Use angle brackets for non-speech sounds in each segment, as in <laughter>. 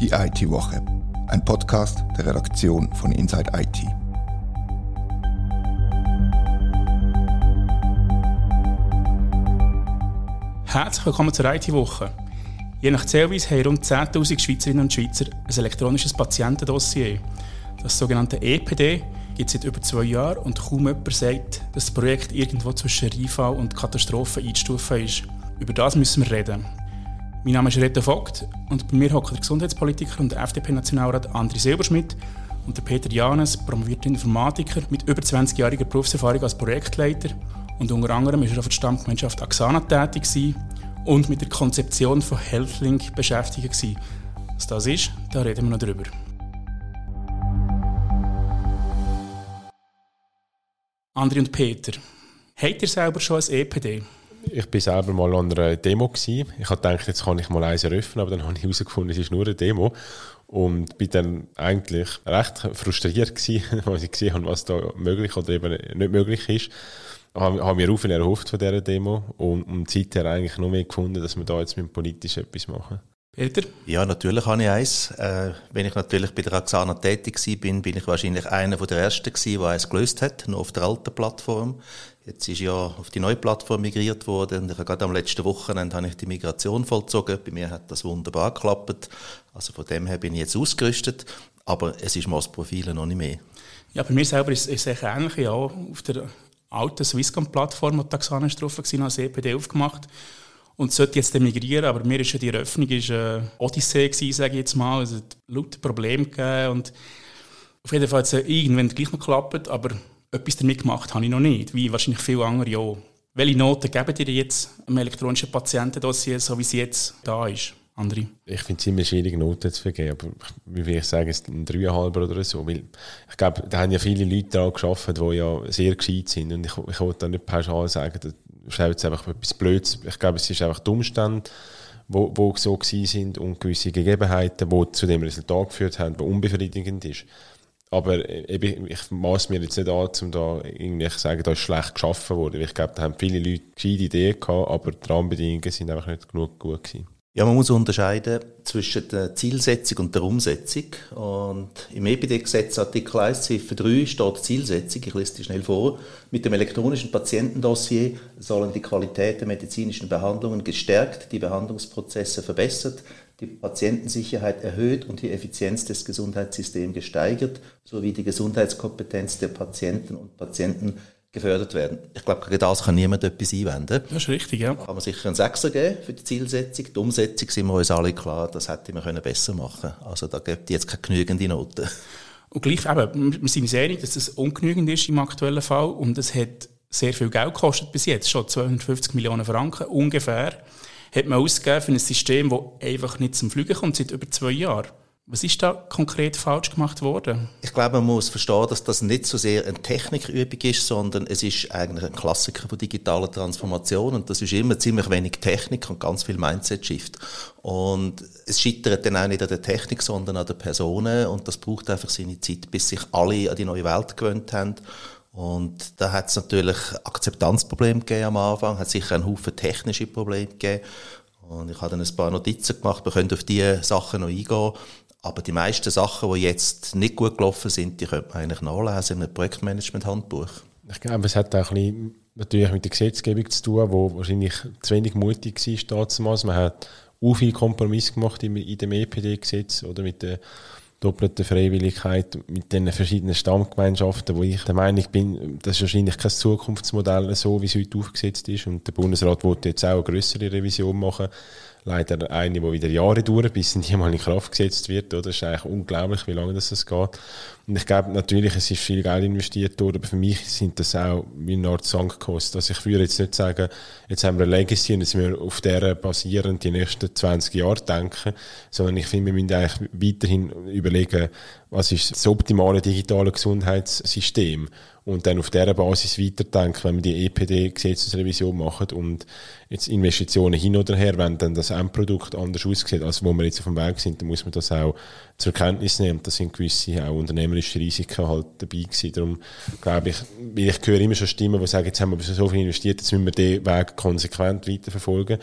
Die IT-Woche, ein Podcast der Redaktion von Inside IT. Herzlich willkommen zur IT-Woche. Je nach Zählweise haben rund 10.000 Schweizerinnen und Schweizer ein elektronisches Patientendossier. Das sogenannte EPD gibt es seit über zwei Jahren und kaum jemand sagt, dass das Projekt irgendwo zwischen Reifall und Katastrophe einzustufen ist. Über das müssen wir reden. Mein Name ist Reto Vogt und bei mir hockt der Gesundheitspolitiker und der FDP-Nationalrat André Silberschmidt und der Peter Janes, promovierter Informatiker mit über 20-jähriger Berufserfahrung als Projektleiter. Und unter anderem war er auf der Stammgemeinschaft Axana tätig und mit der Konzeption von HealthLink beschäftigt. Was das ist, da reden wir noch drüber. André und Peter, habt ihr selber schon ein EPD? Ich war selber mal an einer Demo. Gewesen. Ich habe gedacht, jetzt kann ich mal eins eröffnen, aber dann habe ich herausgefunden, es ist nur eine Demo. Und bin dann eigentlich recht frustriert gewesen, <laughs> als ich gesehen habe, was da möglich oder eben nicht möglich ist. Ich habe mir auch viel erhofft von dieser Demo und, und seither eigentlich noch mehr gefunden, dass wir da jetzt mit politisch etwas machen. Peter? Ja, natürlich habe ich eins. Äh, wenn ich natürlich bei der Axana tätig war, bin, bin ich wahrscheinlich einer der Ersten gewesen, der eins gelöst hat, noch auf der alten Plattform. Jetzt ist ja auf die neue Plattform migriert worden ich habe gerade am letzten Wochenende habe ich die Migration vollzogen. Bei mir hat das wunderbar geklappt. Also von dem her bin ich jetzt ausgerüstet, aber es ist mal das Profil noch nicht mehr. Ja, bei mir selber ist es ähnlich. Ja, auf der alten Swisscom-Plattform, die Taxana ist drauf war, als EPD aufgemacht und sollte jetzt migrieren, aber mir ist ja die Eröffnung ist eine Odyssee gewesen, sage ich jetzt mal. Es hat lauter Probleme gegeben und auf jeden Fall hat es irgendwann gleich noch geklappt, aber etwas damit gemacht habe ich noch nicht, wie wahrscheinlich viele andere auch. Welche Noten geben ihr jetzt einem elektronischen Patientendossier, so wie es jetzt da ist? André? Ich finde es ziemlich schwierig, Noten zu vergeben, aber wie will ich sagen, es ist ein Dreieinhalber oder so. Weil ich glaube, da haben ja viele Leute daran gearbeitet, die ja sehr gescheit sind und ich, ich wollte da nicht pauschal sagen, ist jetzt einfach etwas Blödes. Ich glaube, es ist einfach die Umstände, wo, wo so gewesen sind und gewisse Gegebenheiten, die zu dem Resultat geführt haben, die unbefriedigend ist. Aber eben, ich maß mir jetzt nicht an, um da irgendwie zu sagen, da ist schlecht geschaffen worden. Ich glaube, da haben viele Leute gescheite Ideen gehabt, aber die Rahmenbedingungen sind einfach nicht genug gut gewesen. Ja, man muss unterscheiden zwischen der Zielsetzung und der Umsetzung. Und im EPD-Gesetz Artikel 1 Ziffer 3 steht Zielsetzung, ich lese die schnell vor. Mit dem elektronischen Patientendossier sollen die Qualität der medizinischen Behandlungen gestärkt, die Behandlungsprozesse verbessert, die Patientensicherheit erhöht und die Effizienz des Gesundheitssystems gesteigert, sowie die Gesundheitskompetenz der Patienten und Patienten gefördert werden. Ich glaube, gegen das kann niemand etwas einwenden. Das ist richtig, ja. Da kann man sicher einen Sechser geben für die Zielsetzung. Die Umsetzung sind wir uns alle klar, das hätte man besser machen können. Also da gibt es jetzt keine genügende Noten. Und gleich eben, wir sind uns einig, dass das ungenügend ist im aktuellen Fall und es hat sehr viel Geld gekostet bis jetzt, schon 250 Millionen Franken ungefähr, hat man ausgegeben für ein System, das einfach nicht zum Fliegen kommt seit über zwei Jahren. Was ist da konkret falsch gemacht worden? Ich glaube, man muss verstehen, dass das nicht so sehr eine Technikübung ist, sondern es ist eigentlich ein Klassiker von digitaler Transformation und das ist immer ziemlich wenig Technik und ganz viel Mindset-Shift. Und es scheitert dann auch nicht an der Technik, sondern an den Personen und das braucht einfach seine Zeit, bis sich alle an die neue Welt gewöhnt haben. Und da hat es natürlich Akzeptanzprobleme gegeben am Anfang, hat sicher einen Haufen technische Probleme gegeben. Und ich habe dann ein paar Notizen gemacht, wir können auf diese Sachen noch eingehen. Aber die meisten Sachen, die jetzt nicht gut gelaufen sind, die könnte man eigentlich nachlesen in einem Projektmanagement-Handbuch. Ich glaube, es hat auch ein bisschen natürlich mit der Gesetzgebung zu tun, wo wahrscheinlich zu wenig mutig war damals. Man hat auch viel Kompromiss gemacht in dem EPD-Gesetz oder mit der doppelten Freiwilligkeit mit den verschiedenen Stammgemeinschaften, wo ich der Meinung bin, das ist wahrscheinlich kein Zukunftsmodell so, wie es heute aufgesetzt ist. Und der Bundesrat wollte jetzt auch eine größere Revision machen leider eine, die wieder Jahre dauert, bis sie mal in Kraft gesetzt wird. Oder? Das ist eigentlich unglaublich, wie lange das geht. Und ich glaube natürlich, es ist viel Geld investiert worden, aber für mich sind das auch wie eine Art Sankkost. Also ich würde jetzt nicht sagen, jetzt haben wir eine Legacy und jetzt müssen wir auf der basierend die nächsten 20 Jahre denken, sondern ich finde, wir müssen eigentlich weiterhin überlegen, was ist das optimale digitale Gesundheitssystem und dann auf dieser Basis weiterdenken, wenn wir die EPD-Gesetzesrevision machen und jetzt Investitionen hin oder her, wenn dann das Endprodukt anders aussieht, als wo wir jetzt auf dem Weg sind, dann muss man das auch zur Kenntnis nehmen. Da sind gewisse auch unternehmerische Risiken halt dabei gewesen. Darum glaube ich, weil ich höre immer schon Stimmen, die sagen, jetzt haben wir so viel investiert, jetzt müssen wir den Weg konsequent weiterverfolgen.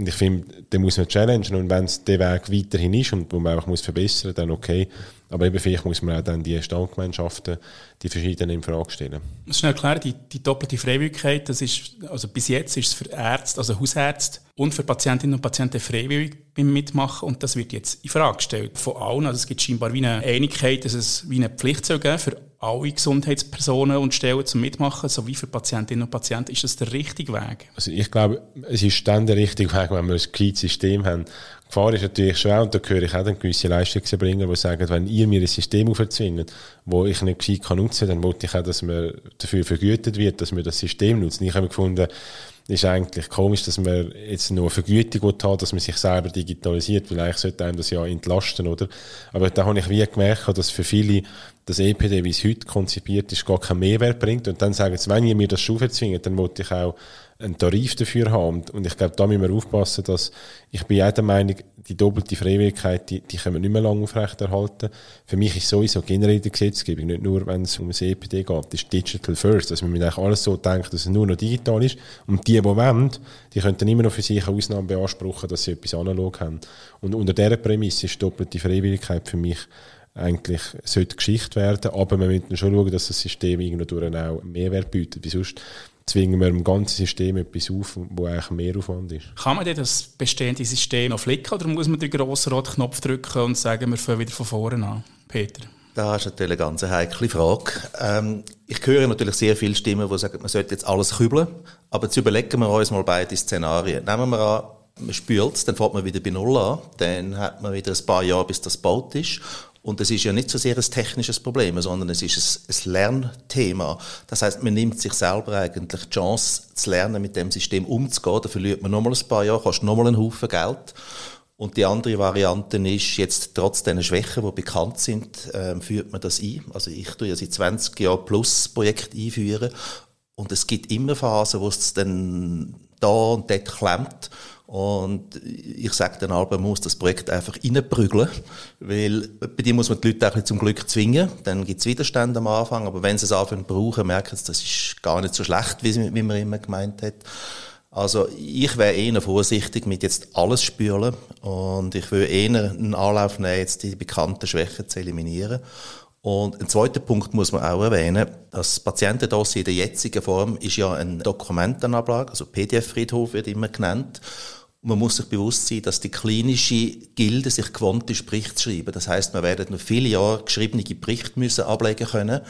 Und ich finde, den muss man challengen und wenn es der Weg weiterhin ist und wo man einfach muss verbessern, dann okay. Aber eben vielleicht muss man auch dann die Standgemeinschaften, die verschiedenen in Frage stellen. Ich muss schnell erklären, die, die doppelte Freiwilligkeit, das ist, also bis jetzt ist es für Ärzte, also Hausärzte und für Patientinnen und Patienten freiwillig beim Mitmachen und das wird jetzt in Frage gestellt von allen. Also es gibt scheinbar wie eine Einigkeit, dass es wie eine Pflicht soll geben für alle Gesundheitspersonen und Stellen zum Mitmachen, sowie für Patientinnen und Patienten. Ist das der richtige Weg? Also ich glaube, es ist dann der richtige Weg, wenn wir ein gescheites System haben. Die Gefahr ist natürlich schwer, und da höre ich auch dann gewisse Leistungserbringer, die sagen, wenn ihr mir ein System aufzwingt, wo ich nicht gescheit kann nutzen kann, dann wollte ich auch, dass man dafür vergütet wird, dass wir das System nutzen. Ich habe gefunden, ist eigentlich komisch, dass man jetzt nur Vergütung haben dass man sich selber digitalisiert, weil eigentlich sollte einem das ja entlasten, oder? Aber da habe ich wie gemerkt, dass für viele das EPD, wie es heute konzipiert ist, gar keinen Mehrwert bringt. Und dann sagen sie, wenn ihr mir das schon verzwingt, dann wollte ich auch einen Tarif dafür haben. Und ich glaube, da müssen wir aufpassen, dass ich bin auch der Meinung, die doppelte Freiwilligkeit, die, die können wir nicht mehr lange aufrechterhalten. Für mich ist sowieso generell die Gesetzgebung, nicht nur wenn es um das EPD geht, das ist Digital First. Also wir müssen eigentlich alles so denken, dass es nur noch digital ist. Und die, die wollen, die können dann immer noch für sich eine Ausnahme beanspruchen, dass sie etwas analog haben. Und unter dieser Prämisse ist doppelte Freiwilligkeit für mich eigentlich sollte Geschichte werden, aber wir müssen schon schauen, dass das System irgendwo auch Mehrwert bietet, weil sonst zwingen wir im ganzen System etwas auf, wo eigentlich mehr Aufwand ist. Kann man denn das bestehende System noch flicken oder muss man den grossen roten Knopf drücken und sagen, wir fangen wieder von vorne an? Peter? Das ist natürlich eine ganz heikle Frage. Ähm, ich höre natürlich sehr viele Stimmen, die sagen, man sollte jetzt alles kübeln. Aber jetzt überlegen wir uns mal beide Szenarien. Nehmen wir an, man spült es, dann fährt man wieder bei Null an, dann hat man wieder ein paar Jahre, bis das gebaut ist. Und es ist ja nicht so sehr ein technisches Problem, sondern es ist ein, ein Lernthema. Das heißt, man nimmt sich selber eigentlich die Chance zu lernen, mit dem System umzugehen. Da verliert man nochmal ein paar Jahre, kostet nochmal einen Haufen Geld. Und die andere Variante ist, jetzt trotz diesen Schwächen, die bekannt sind, äh, führt man das ein. Also ich tue ja seit 20 Jahren plus Projekt einführen. Und es gibt immer Phasen, wo es dann da und dort klemmt. Und ich sage dann aber, man muss das Projekt einfach reinprügeln, weil bei dir muss man die Leute auch zum Glück zwingen. Dann gibt es Widerstand am Anfang, aber wenn sie es anfangen zu brauchen, merken sie, das ist gar nicht so schlecht, wie, wie man immer gemeint hat. Also ich wäre eher vorsichtig mit jetzt alles spülen und ich würde eher einen Anlauf nehmen, jetzt die bekannten Schwächen zu eliminieren. Und ein zweiter Punkt muss man auch erwähnen, das Patientendossier in der jetzigen Form ist ja ein Dokumentenablage, also PDF-Friedhof wird immer genannt. Man muss sich bewusst sein, dass die klinische Gilde sich gewohnt ist, Berichte zu schreiben. Das heißt, man werden noch viele Jahre geschriebene Berichte müssen ablegen können.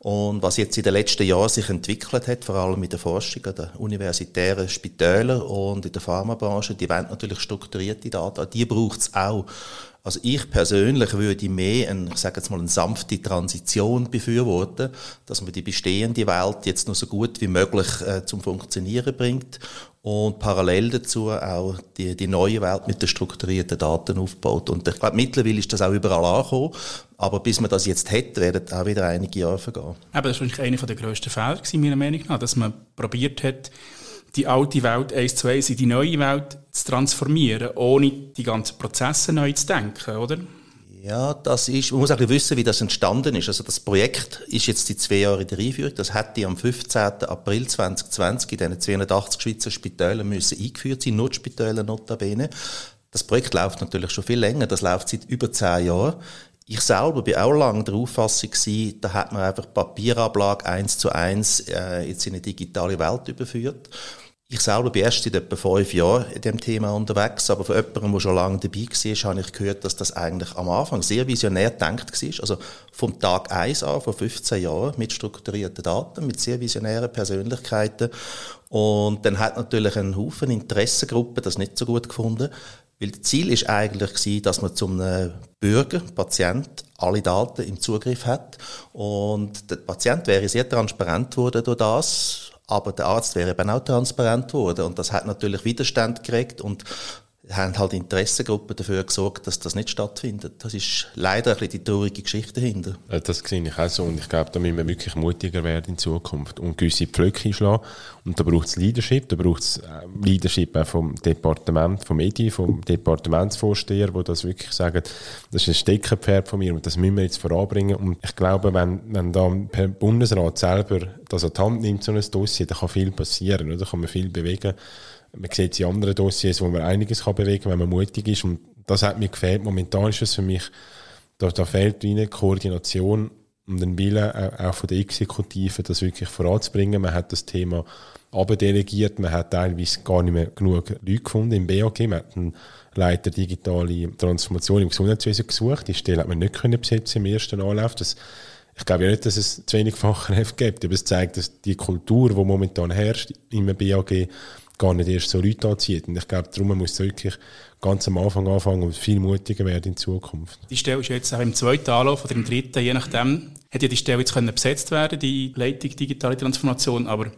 Und was jetzt in den letzten Jahren sich entwickelt hat, vor allem mit der Forschung an den universitären Spitälern und in der Pharmabranche, die wollen natürlich strukturierte Daten. Die braucht es auch. Also ich persönlich würde mehr, ein, ich sage jetzt mal, eine sanfte Transition befürworten, dass man die bestehende Welt jetzt noch so gut wie möglich äh, zum Funktionieren bringt und parallel dazu auch die, die neue Welt mit den strukturierten Daten aufbaut. Und ich glaube, mittlerweile ist das auch überall angekommen, aber bis man das jetzt hätte, werden auch wieder einige Jahre vergehen. Aber das war eigentlich einer der grössten Fehler, meiner Meinung nach, dass man probiert hat, die alte Welt eins zu eins in die neue Welt zu transformieren, ohne die ganzen Prozesse neu zu denken, oder? Ja, das ist, man muss auch wissen, wie das entstanden ist. Also das Projekt ist jetzt die zwei Jahre der Einführung. Das hätte am 15. April 2020 in diesen 280 Schweizer Spitälern müssen eingeführt sein, Notspitäler notabene. Das Projekt läuft natürlich schon viel länger. Das läuft seit über zehn Jahren. Ich selber bin auch lange der Auffassung gewesen, da hat man einfach Papierablage eins zu eins äh, jetzt in eine digitale Welt überführt. Ich selber bin erst seit etwa fünf Jahren in dem Thema unterwegs, aber von jemandem, der schon lange dabei war, habe ich gehört, dass das eigentlich am Anfang sehr visionär gedacht war. Also vom Tag eins an, vor 15 Jahren, mit strukturierten Daten, mit sehr visionären Persönlichkeiten. Und dann hat natürlich ein Haufen Interessengruppen das nicht so gut gefunden, weil das Ziel ist eigentlich gewesen, dass man zum Bürger, Patient, alle Daten im Zugriff hat. Und der Patient wäre sehr transparent geworden durch das aber der Arzt wäre eben auch transparent geworden. Und das hat natürlich Widerstand gekriegt und haben halt Interessengruppen dafür gesorgt, dass das nicht stattfindet. Das ist leider ein bisschen die traurige Geschichte dahinter. Das sehe ich auch so. Und ich glaube, da müssen wir wirklich mutiger werden in Zukunft und gewisse Pflöcke einschlagen. Und da braucht es Leadership, da braucht es äh, Leadership auch vom Departement, vom EDI, vom Departementsvorsteher, wo das wirklich sagen, das ist ein Steckenpferd von mir und das müssen wir jetzt voranbringen. Und ich glaube, wenn, wenn da per Bundesrat selber das an die Hand nimmt, so ein Dossier, dann kann viel passieren, oder? Da kann man viel bewegen Man sieht es in anderen Dossiers, wo man einiges kann bewegen kann, wenn man mutig ist. Und das hat mir gefehlt. Momentan ist es für mich, da, da fehlt eine Koordination und ein Wille auch von der Exekutive, das wirklich voranzubringen. Man hat das Thema abdelegiert, man hat teilweise gar nicht mehr genug Leute gefunden im BAG. Man hat einen Leiter digitale Transformation im Gesundheitswesen gesucht. Die Stelle hat man nicht können besetzen im ersten Anlauf. Das, ich glaube ja nicht, dass es zu wenig Fachkräfte gibt, aber es zeigt, dass die Kultur, die momentan herrscht im BAG, gar nicht erst so Leute anzieht. Und ich glaube, darum muss es wirklich ganz am Anfang anfangen und viel mutiger werden in Zukunft. Die Stelle ist jetzt auch im zweiten Anlauf oder im dritten, je nachdem, hätte ja die Stelle jetzt können besetzt werden, die Leitung digitale Transformation, aber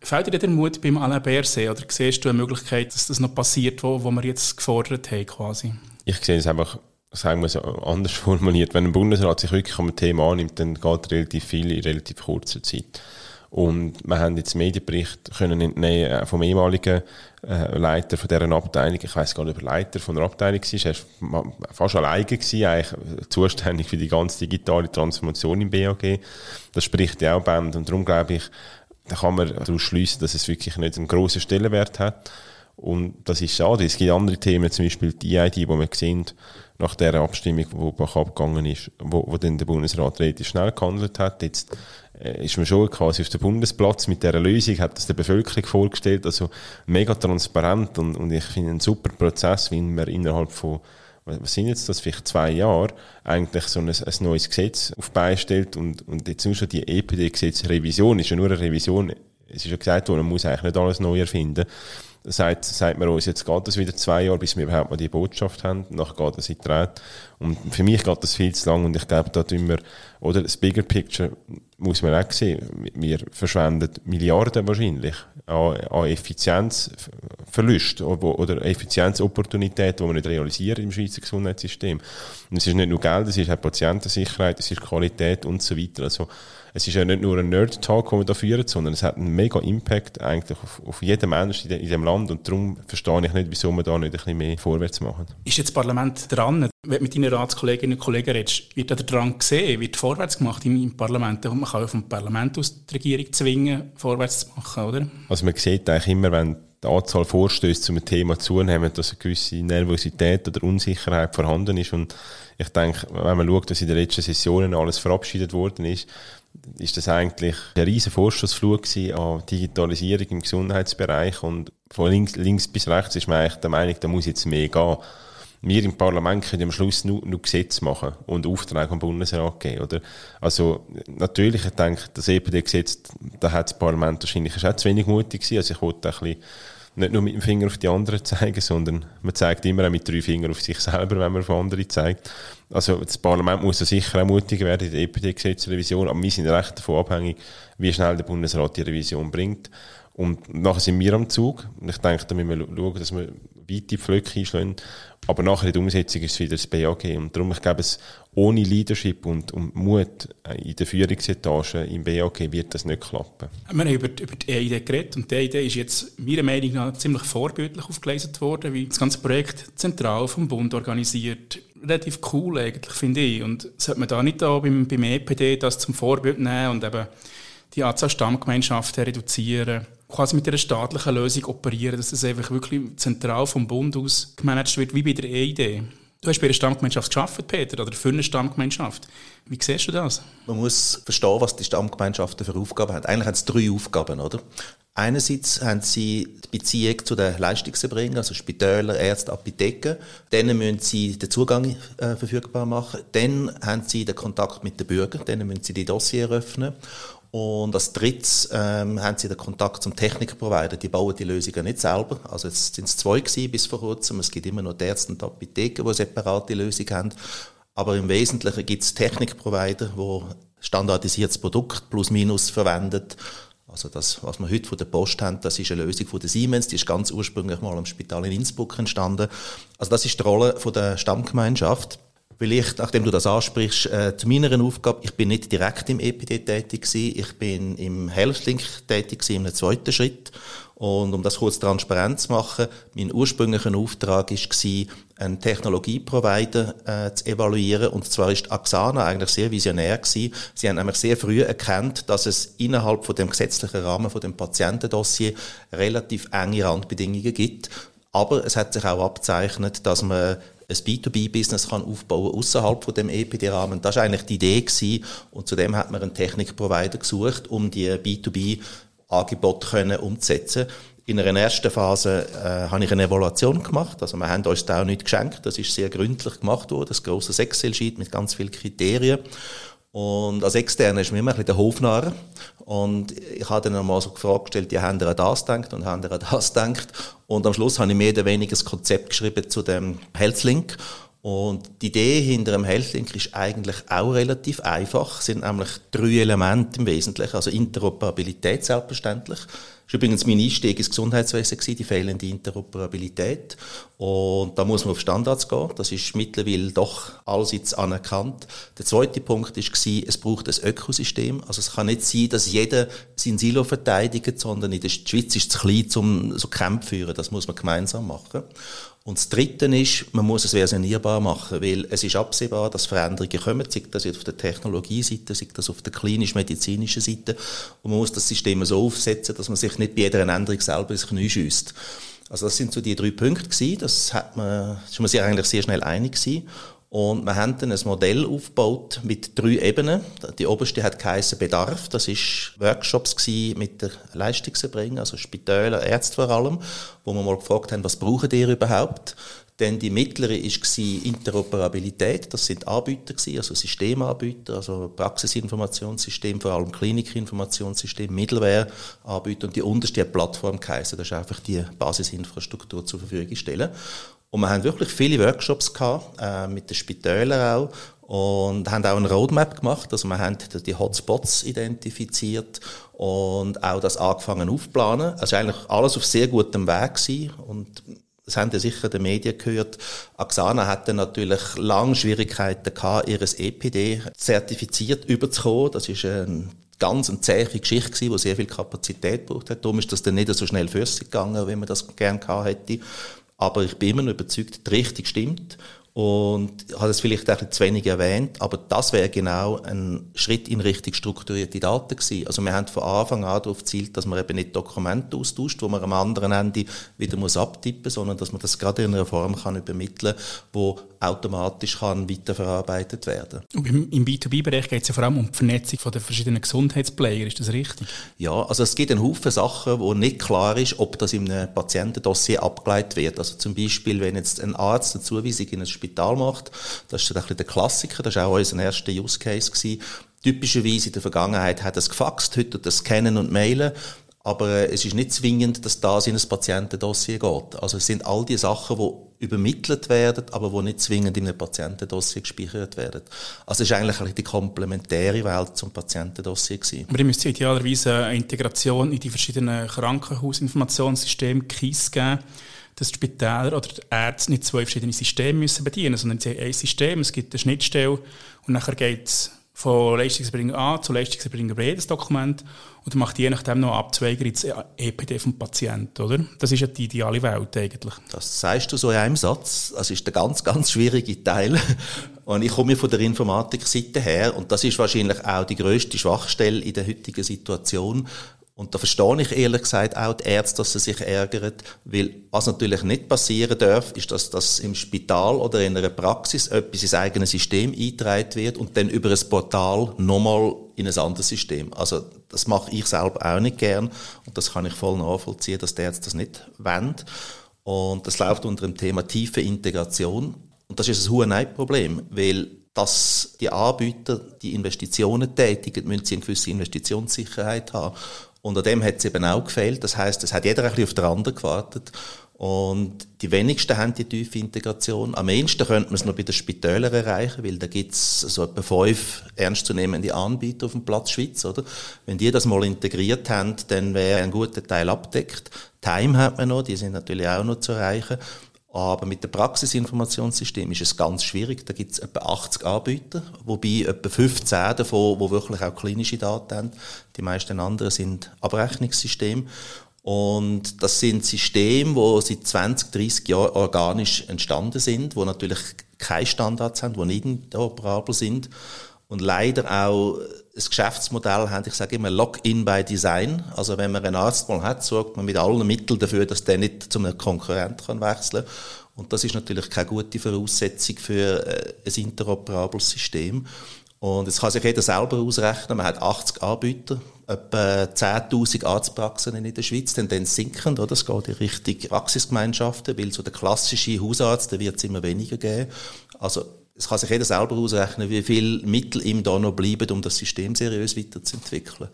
fällt dir der Mut beim Alain Berset oder siehst du eine Möglichkeit, dass das noch passiert, wo, wo wir jetzt gefordert haben quasi? Ich sehe es einfach sagen wir es anders formuliert, wenn ein Bundesrat sich wirklich um ein Thema annimmt, dann geht relativ viel in relativ kurzer Zeit. Und wir haben jetzt Medienbericht können entnehmen äh, vom ehemaligen äh, Leiter von dieser Abteilung, ich weiß gar nicht, ob er Leiter von der Abteilung war, er war fast alleine eigentlich zuständig für die ganze digitale Transformation im BAG. Das spricht ja auch Band und darum glaube ich, da kann man daraus schließen, dass es wirklich nicht einen grossen Stellenwert hat. Und das ist schade. Es gibt andere Themen, zum Beispiel die ID, wo wir sehen, nach der Abstimmung, die abgegangen ist, wo, wo dann der Bundesrat relativ schnell gehandelt hat. Jetzt äh, ist man schon quasi auf dem Bundesplatz. Mit dieser Lösung, hat das der Bevölkerung vorgestellt, also mega transparent und, und ich finde einen super Prozess, wie man innerhalb von was sind jetzt das, vielleicht zwei Jahre, eigentlich so ein, ein neues Gesetz auf stellt und, und jetzt nur schon die EPD-Gesetzrevision ist ja nur eine Revision, es ist ja gesagt worden, man muss eigentlich nicht alles neu erfinden sagt, sagt man uns, jetzt geht es wieder zwei Jahre, bis wir überhaupt mal die Botschaft haben, nachher geht es in die Rede. Und für mich geht das viel zu lang und ich glaube, da tun wir, oder das Bigger Picture muss man auch sehen, wir verschwenden Milliarden wahrscheinlich an, an Effizienzverlust oder Effizienzopportunitäten, die wir nicht realisieren im Schweizer Gesundheitssystem. Und es ist nicht nur Geld, es ist auch Patientensicherheit, es ist Qualität und so weiter. Also, es ist ja nicht nur ein Nerd-Talk, den wir da führen, sondern es hat einen mega Impact eigentlich auf, auf jeden Menschen in, diesem Land und darum verstehe ich nicht, wieso wir da nicht ein bisschen mehr vorwärts machen. Ist jetzt das Parlament dran? Wenn du mit deinen Ratskolleginnen und Kollegen redest, wird da dran gesehen, wird vorwärts gemacht im, Parlament? Und man kann ja vom Parlament aus die Regierung zwingen, vorwärts zu machen, oder? Also man sieht eigentlich immer, wenn die Anzahl Vorstöße zum Thema zunimmt, dass eine gewisse Nervosität oder Unsicherheit vorhanden ist und ich denke, wenn man schaut, was in den letzten Sessionen alles verabschiedet worden ist, ist das eigentlich ein riesen Vorschussflug an Digitalisierung im Gesundheitsbereich und von links, links bis rechts ist man eigentlich der Meinung, da muss jetzt mehr gehen. Wir im Parlament können am Schluss nur, nur Gesetze machen und Aufträge am Bundesrat geben, oder? Also, natürlich, ich denke, das EPD-Gesetz, da hat das Parlament wahrscheinlich auch zu wenig mutig gewesen. Also, ich wollte ein bisschen nicht nur mit dem Finger auf die anderen <laughs> zeigen, sondern man zeigt immer auch mit drei Fingern auf sich selber, wenn man auf andere zeigt. Also das Parlament muss da sicher auch mutiger werden in der EPD-Gesetzrevision, aber wir sind recht davon abhängig, wie schnell der Bundesrat die Revision bringt. Und nachher sind wir am Zug. Und ich denke, da müssen wir schauen, dass wir weite Pflöcke einschlagen. Aber nachher in der Umsetzung ist es wieder das BAG. Und darum, ich glaube, es ohne Leadership und, und Mut in der Führungsetage im BAG wird das nicht klappen. Wir haben über, über die EID geredet und die EID ist jetzt meiner Meinung nach ziemlich vorbildlich aufgelesen worden, wie das ganze Projekt zentral vom Bund organisiert. Relativ cool eigentlich, finde ich. Und sollte man da nicht da beim, beim EPD das zum Vorbild nehmen und eben die Anzahl Stammgemeinschaften reduzieren? Quasi mit einer staatlichen Lösung operieren, dass das einfach wirklich zentral vom Bund aus gemanagt wird, wie bei der EID. Du hast bei einer Stammgemeinschaft geschafft, Peter, oder für eine Stammgemeinschaft. Wie siehst du das? Man muss verstehen, was die Stammgemeinschaften für Aufgaben haben. Eigentlich haben sie drei Aufgaben, oder? Einerseits haben sie die Beziehung zu den Leistungserbringern, also Spitäler, Ärzte, Apotheken. Denen müssen sie den Zugang äh, verfügbar machen. Dann haben sie den Kontakt mit den Bürgern. Denen müssen sie die Dossier öffnen. Und als drittes ähm, haben sie den Kontakt zum Technikprovider. Die bauen die Lösungen nicht selber. Also jetzt sind es zwei gewesen bis vor kurzem. Es gibt immer noch die Ärzte und die Apotheken, die separate Lösungen haben. Aber im Wesentlichen gibt es Technikprovider, die standardisiertes Produkt plus minus verwendet. Also das, was wir heute von der Post haben, das ist eine Lösung von der Siemens, die ist ganz ursprünglich mal am Spital in Innsbruck entstanden. Also das ist die Rolle von der Stammgemeinschaft. Vielleicht, nachdem du das ansprichst, äh, zu meiner Aufgabe. Ich bin nicht direkt im EPD tätig gewesen. Ich bin im HealthLink tätig gewesen, in einem zweiten Schritt. Und um das kurz transparent zu machen, mein ursprünglicher Auftrag war, einen Technologieprovider äh, zu evaluieren. Und zwar ist Axana eigentlich sehr visionär gewesen. Sie haben nämlich sehr früh erkannt, dass es innerhalb von dem gesetzlichen Rahmen von dem Patientendossier relativ enge Randbedingungen gibt. Aber es hat sich auch abzeichnet, dass man ein B2B-Business kann aufbauen außerhalb von dem EPD-Rahmen. Das war eigentlich die Idee gewesen. und zudem hat man einen Technikprovider gesucht, um die B2B-Angebote umzusetzen. In einer ersten Phase äh, habe ich eine Evaluation gemacht. Also wir haben uns da auch nicht geschenkt. Das ist sehr gründlich gemacht worden. Das große Excel-Sheet mit ganz vielen Kriterien. Und als Externer ist mir immer ein bisschen der Hofnarr. Und ich habe dann einmal so gefragt gestellt, ja, haben ihr das gedacht und haben ihr das gedacht? Und am Schluss habe ich mehr oder weniger ein Konzept geschrieben zu dem HealthLink. Und die Idee hinter dem HealthLink ist eigentlich auch relativ einfach. Es sind nämlich drei Elemente im Wesentlichen. Also Interoperabilität selbstverständlich. Das war übrigens mein Einstieg ins Gesundheitswesen, die fehlende Interoperabilität. Und da muss man auf Standards gehen. Das ist mittlerweile doch allseits anerkannt. Der zweite Punkt war, es braucht ein Ökosystem. Also es kann nicht sein, dass jeder sein Silo verteidigt, sondern in der Schweiz ist es klein, um so Kämpfe zu führen. Das muss man gemeinsam machen. Und das Dritte ist, man muss es versionierbar machen, weil es ist absehbar, dass Veränderungen kommen, sei das auf der Technologieseite, sei das auf der klinisch-medizinischen Seite. Und man muss das System so aufsetzen, dass man sich nicht bei jeder Änderung selber ins Knie schießt. Also das sind so die drei Punkte gewesen. Das hat man, ist man sich eigentlich sehr schnell einig gewesen. Und wir haben dann ein Modell aufgebaut mit drei Ebenen. Die oberste hat geheißen Bedarf. Das ist Workshops mit der Leistungserbringer, also Spitäler, Ärzte vor allem, wo wir mal gefragt haben, was brauchen die überhaupt? Dann die mittlere war Interoperabilität. Das sind Anbieter, also Systemanbieter, also Praxisinformationssystem, vor allem Klinikinformationssystem, Middleware-Anbieter. Und die unterste hat Plattform geheißen. Das ist einfach die Basisinfrastruktur zur Verfügung stellen. Und wir haben wirklich viele Workshops gehabt, äh, mit den Spitälern auch. Und haben auch eine Roadmap gemacht. Also wir haben die Hotspots identifiziert und auch das angefangen aufplanen. Also eigentlich alles auf sehr gutem Weg gewesen. Und das haben ja sicher die Medien gehört. Axana hatte natürlich lange Schwierigkeiten gehabt, ihres EPD zertifiziert überzukommen. Das ist ein ganz eine zähe Geschichte gewesen, die sehr viel Kapazität braucht hat. Darum ist das dann nicht so schnell sich gegangen, wie man das gerne gehabt hätte. Aber ich bin immer noch überzeugt, die Richtung stimmt. Und ich habe es vielleicht auch zu wenig erwähnt, aber das wäre genau ein Schritt in Richtung strukturierte Daten gewesen. Also wir haben von Anfang an darauf gezielt, dass man eben nicht Dokumente austauscht, wo man am anderen Ende wieder muss abtippen, sondern dass man das gerade in einer Form kann übermitteln, wo automatisch kann weiterverarbeitet werden. Und im B2B-Bereich geht es ja vor allem um die Vernetzung von den verschiedenen Gesundheitsplayer, ist das richtig? Ja, also es gibt einen Haufen Sachen, wo nicht klar ist, ob das in einem Patientendossier abgeleitet wird. Also zum Beispiel, wenn jetzt ein Arzt eine Zuweisung in ein Spital macht. Das ist ein bisschen der Klassiker, das war auch unser erster Use Case. Gewesen. Typischerweise in der Vergangenheit hat es gefaxt, heute das Scannen und Mailen. Aber äh, es ist nicht zwingend, dass das in ein Patientendossier geht. Also es sind all die Sachen, die übermittelt werden, aber die nicht zwingend in einem Patientendossier gespeichert werden. Also es ist eigentlich die komplementäre Welt zum Patientendossier gewesen. Aber ihr müsst idealerweise eine Integration in die verschiedenen Krankenhausinformationssysteme, KISS geben dass die Spitäler oder die Ärzte nicht zwei verschiedene Systeme müssen bedienen sondern sie haben ein System, es gibt eine Schnittstelle und nachher geht es von Leistungserbringer A zu Leistungserbringer B, das Dokument, und macht je nachdem noch Abzweiger ins EPD vom Patienten, oder? Das ist ja die ideale Welt eigentlich. Das sagst du so in einem Satz. Das ist der ganz, ganz schwierige Teil. Und ich komme von der Informatikseite her und das ist wahrscheinlich auch die größte Schwachstelle in der heutigen Situation, und da verstehe ich ehrlich gesagt auch die Ärzte, dass sie sich ärgern, weil was natürlich nicht passieren darf, ist, dass das im Spital oder in einer Praxis etwas ins eigene System eingetragen wird und dann über ein Portal nochmal in ein anderes System. Also das mache ich selber auch nicht gern und das kann ich voll nachvollziehen, dass die Ärzte das nicht wollen. Und das läuft unter dem Thema tiefe Integration und das ist ein hohes Problem, weil dass die Anbieter die Investitionen tätigen, müssen sie eine gewisse Investitionssicherheit haben. Und an dem hat es eben auch gefehlt. Das heißt, es hat jeder ein bisschen auf den anderen gewartet. Und die wenigsten haben die tiefe Integration. Am ehesten könnte man es noch bei den Spitälern erreichen, weil da gibt es so etwa fünf ernstzunehmende Anbieter auf dem Platz Schweiz, oder? Wenn die das mal integriert haben, dann wäre ein guter Teil abdeckt. Time hat man noch, die sind natürlich auch noch zu erreichen. Aber mit dem Praxisinformationssystem ist es ganz schwierig. Da gibt es etwa 80 Anbieter, wobei etwa 15 davon, wo wirklich auch klinische Daten haben. Die meisten anderen sind Abrechnungssysteme. Und das sind Systeme, die seit 20, 30 Jahren organisch entstanden sind, wo natürlich keine Standards haben, die nicht interoperabel sind und leider auch das Geschäftsmodell haben, ich sage immer Lock-in by Design. Also wenn man einen Arzt mal hat, sorgt man mit allen Mitteln dafür, dass der nicht zu einem Konkurrent kann wechseln Und das ist natürlich keine gute Voraussetzung für äh, ein interoperables System. Und jetzt kann sich jeder selber ausrechnen, man hat 80 Anbieter, etwa 10'000 Arztpraxen in der Schweiz, Tendenz sinkend, oder? Es geht in Richtung Praxisgemeinschaften, weil so der klassische Hausarzt, der wird es immer weniger geben. Also es kann sich jeder selber ausrechnen, wie viel Mittel ihm da noch bleiben, um das System seriös weiterzuentwickeln.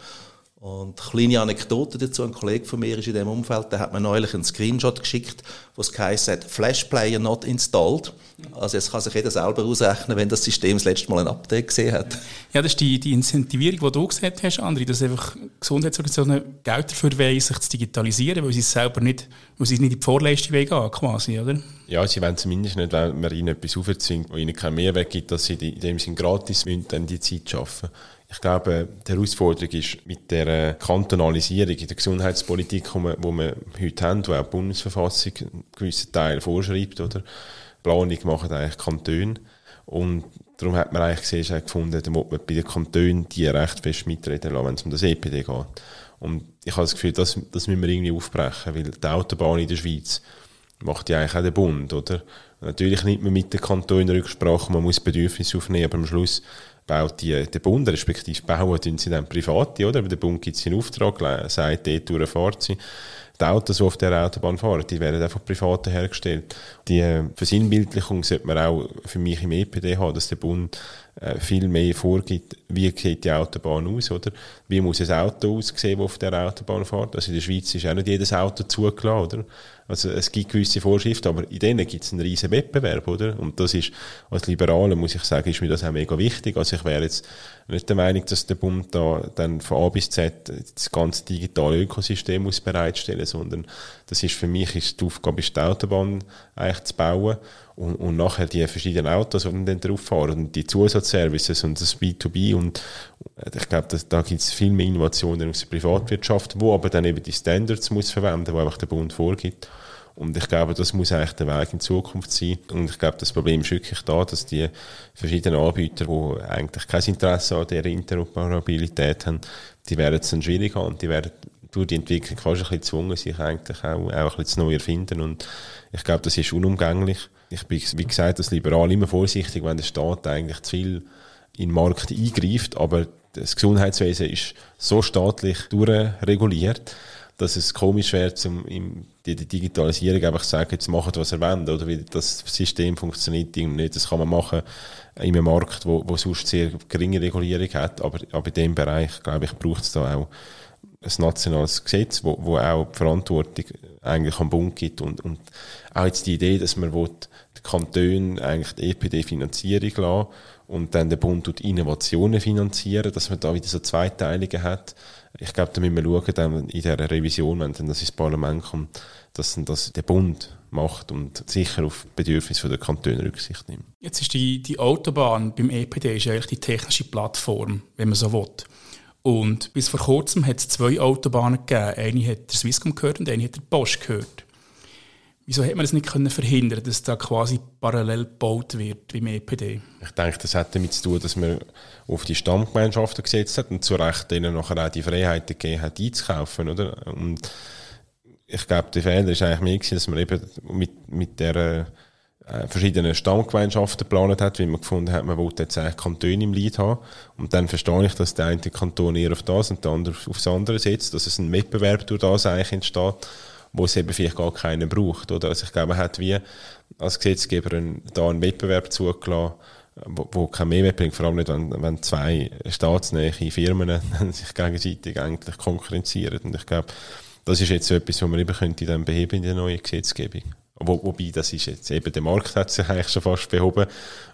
Und eine kleine Anekdote dazu, ein Kollege von mir ist in dem Umfeld, der hat mir neulich einen Screenshot geschickt, wo es geheißen hat, Flash Player not installed. Also jetzt kann sich jeder selber ausrechnen, wenn das System das letzte Mal ein Update gesehen hat. Ja, das ist die, die Incentivierung, die du gesagt hast, André, dass einfach Gesundheitsorganisationen Geld dafür wollen, sich zu digitalisieren, weil sie es selber nicht, weil sie nicht in die Vorleistung gehen quasi, oder? Ja, sie wollen zumindest nicht, wenn man ihnen etwas aufzwingt, wo ihnen keinen Mehrwert gibt, dass sie in dem Sinne gratis müssen, dann die Zeit schaffen. Ich glaube, die Herausforderung ist mit der Kantonalisierung in der Gesundheitspolitik, die wir, heute haben, wo auch die Bundesverfassung einen gewissen Teil vorschreibt, oder? Planung machen eigentlich Kantone. Und darum hat man eigentlich gesehen, gefunden, da muss man bei den Kantonen die recht fest mitreden lassen, wenn es um das EPD geht. Und ich habe das Gefühl, das, das müssen wir irgendwie aufbrechen, weil die Autobahn in der Schweiz macht ja eigentlich auch der Bund, oder? Natürlich nicht mehr mit den Kantonen Rücksprache, man muss Bedürfnisse aufnehmen, aber am Schluss baut die, der Bund, respektive bauen sie dann private, oder? Aber der Bund gibt sie in Auftrag, sagt, dort durchfahrt sie. Die Autos, die auf der Autobahn fahren, die werden von Privaten hergestellt. Die äh, Versinnbildlichung sollte man auch für mich im EPD haben, dass der Bund äh, viel mehr vorgibt, wie sieht die Autobahn aus, oder? Wie muss ein Auto aussehen, das auf der Autobahn fährt? Also in der Schweiz ist auch nicht jedes Auto zugelassen, oder? Also es gibt gewisse Vorschriften, aber in denen gibt es einen riesen Wettbewerb, oder? Und das ist, als Liberaler muss ich sagen, ist mir das auch mega wichtig. Also ich wäre jetzt nicht der Meinung, dass der Bund da dann von A bis Z das ganze digitale Ökosystem muss bereitstellen, sondern das ist für mich ist die Aufgabe, ist die Autobahn eigentlich zu bauen und, und nachher die verschiedenen Autos, die dann drauf fahren und die Zusatzservices und das B2B und ich glaube, da gibt es viel mehr Innovationen aus der Privatwirtschaft, wo aber dann eben die Standards muss verwenden, die einfach der Bund vorgibt. Und ich glaube, das muss eigentlich der Weg in Zukunft sein. Und ich glaube, das Problem ist wirklich da, dass die verschiedenen Anbieter, die eigentlich kein Interesse an der Interoperabilität haben, die werden es dann schwierig und die werden durch die Entwicklung fast ein bisschen gezwungen, sich eigentlich auch, auch ein bisschen zu neu erfinden. Und ich glaube, das ist unumgänglich. Ich bin, wie gesagt, als Liberal immer vorsichtig, wenn der Staat eigentlich zu viel in den Markt eingreift, aber das Gesundheitswesen ist so staatlich durchreguliert, dass es komisch wäre, zum in die, die Digitalisierung einfach zu sagen, jetzt macht was ihr wollt, oder wie das System funktioniert nicht. Das kann man machen in einem Markt, wo, wo sonst sehr geringe Regulierung hat, aber, aber in dem Bereich, glaube ich, braucht es da auch ein nationales Gesetz, wo, wo auch die Verantwortung eigentlich am Bund gibt und, und auch jetzt die Idee, dass man will, die Kantone eigentlich die EPD-Finanzierung lassen und dann der Bund tut Innovationen finanzieren, dass man da wieder so Zweiteilungen hat. Ich glaube, da müssen wir schauen, dann in dieser Revision, wenn dann das ins Parlament kommt, dass dann das der Bund macht und sicher auf Bedürfnisse der Kantone Rücksicht nimmt. Jetzt ist die, die Autobahn beim EPD ist eigentlich die technische Plattform, wenn man so will. Und bis vor kurzem hat es zwei Autobahnen gegeben. Eine hat der Swisscom gehört und eine hat der Bosch gehört. Wieso hat man das nicht können verhindern, dass da quasi parallel gebaut wird wie im EPD? Ich denke, das hat damit zu tun, dass man auf die Stammgemeinschaften gesetzt hat und zu Recht ihnen nachher auch die Freiheit gegeben hat, einzukaufen, oder? Und ich glaube, der Fehler ist eigentlich mehr gewesen, dass man eben mit, mit der äh, verschiedene Stammgemeinschaften geplant hat, weil man gefunden hat, man wollte jetzt eigentlich Kantone im Lied haben. Und dann verstehe ich, dass der eine Kanton eher auf das und der andere auf das andere setzt, dass es ein Wettbewerb durch das eigentlich entsteht, wo es eben vielleicht gar keinen braucht. Oder? Also ich glaube, man hat wie als Gesetzgeber einen, da einen Wettbewerb zugelassen, wo, wo kein Mehrwert bringt, vor allem nicht, wenn, wenn zwei staatsnähe Firmen <laughs> sich gegenseitig eigentlich konkurrenzieren. Und ich glaube, das ist jetzt so etwas, was man eben könnte dann beheben in der neuen Gesetzgebung. Wo, wobei, das ist jetzt eben, der Markt hat sich eigentlich schon fast behoben.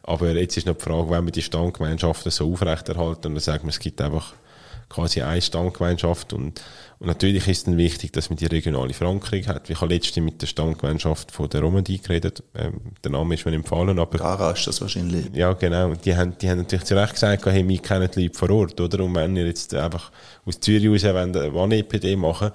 Aber jetzt ist noch die Frage, wenn wir die Stammgemeinschaften so aufrechterhalten und dann sagen wir, es gibt einfach quasi eine Stammgemeinschaft und, und natürlich ist es dann wichtig, dass man die regionale Verankerung hat. Ich habe letztens mit der Stammgemeinschaft von der Romandie geredet, ähm, der Name ist mir empfohlen, aber... Gara ist das wahrscheinlich. Ja, genau. Die haben, die haben natürlich zu Recht gesagt, hey, wir kennen die Leute vor Ort, oder? Und wenn ihr jetzt einfach aus Zürich raus eine One-EPD machen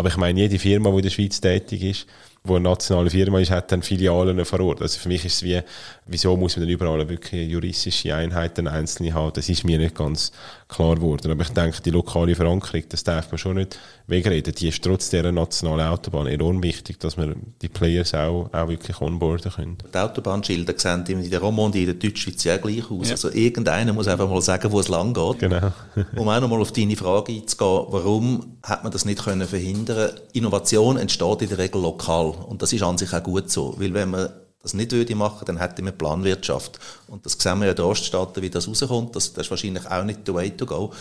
aber ich meine, jede Firma, die in der Schweiz tätig ist, wo eine nationale Firma ist, hat dann Filialen vor Ort. Also für mich ist es wie, wieso muss man dann überall wirklich juristische Einheiten einzelne haben? Das ist mir nicht ganz klar geworden. Aber ich denke, die lokale Verankerung, das darf man schon nicht wegreden. Die ist trotz dieser nationalen Autobahn enorm wichtig, dass wir die Players auch, auch wirklich onboarden können. Die Autobahnschilder sehen in der Romandie, in der Deutschschweiz ja gleich aus. Ja. Also irgendeiner muss einfach mal sagen, wo es lang geht. Genau. <laughs> um auch nochmal auf deine Frage einzugehen, warum hat man das nicht können verhindern? Innovation entsteht in der Regel lokal. Und das ist an sich auch gut so. Weil wenn man das nicht würde machen, dann hätten wir Planwirtschaft. Und das sehen wir ja in den Oststaaten, wie das rauskommt. Das, das ist wahrscheinlich auch nicht the way to go.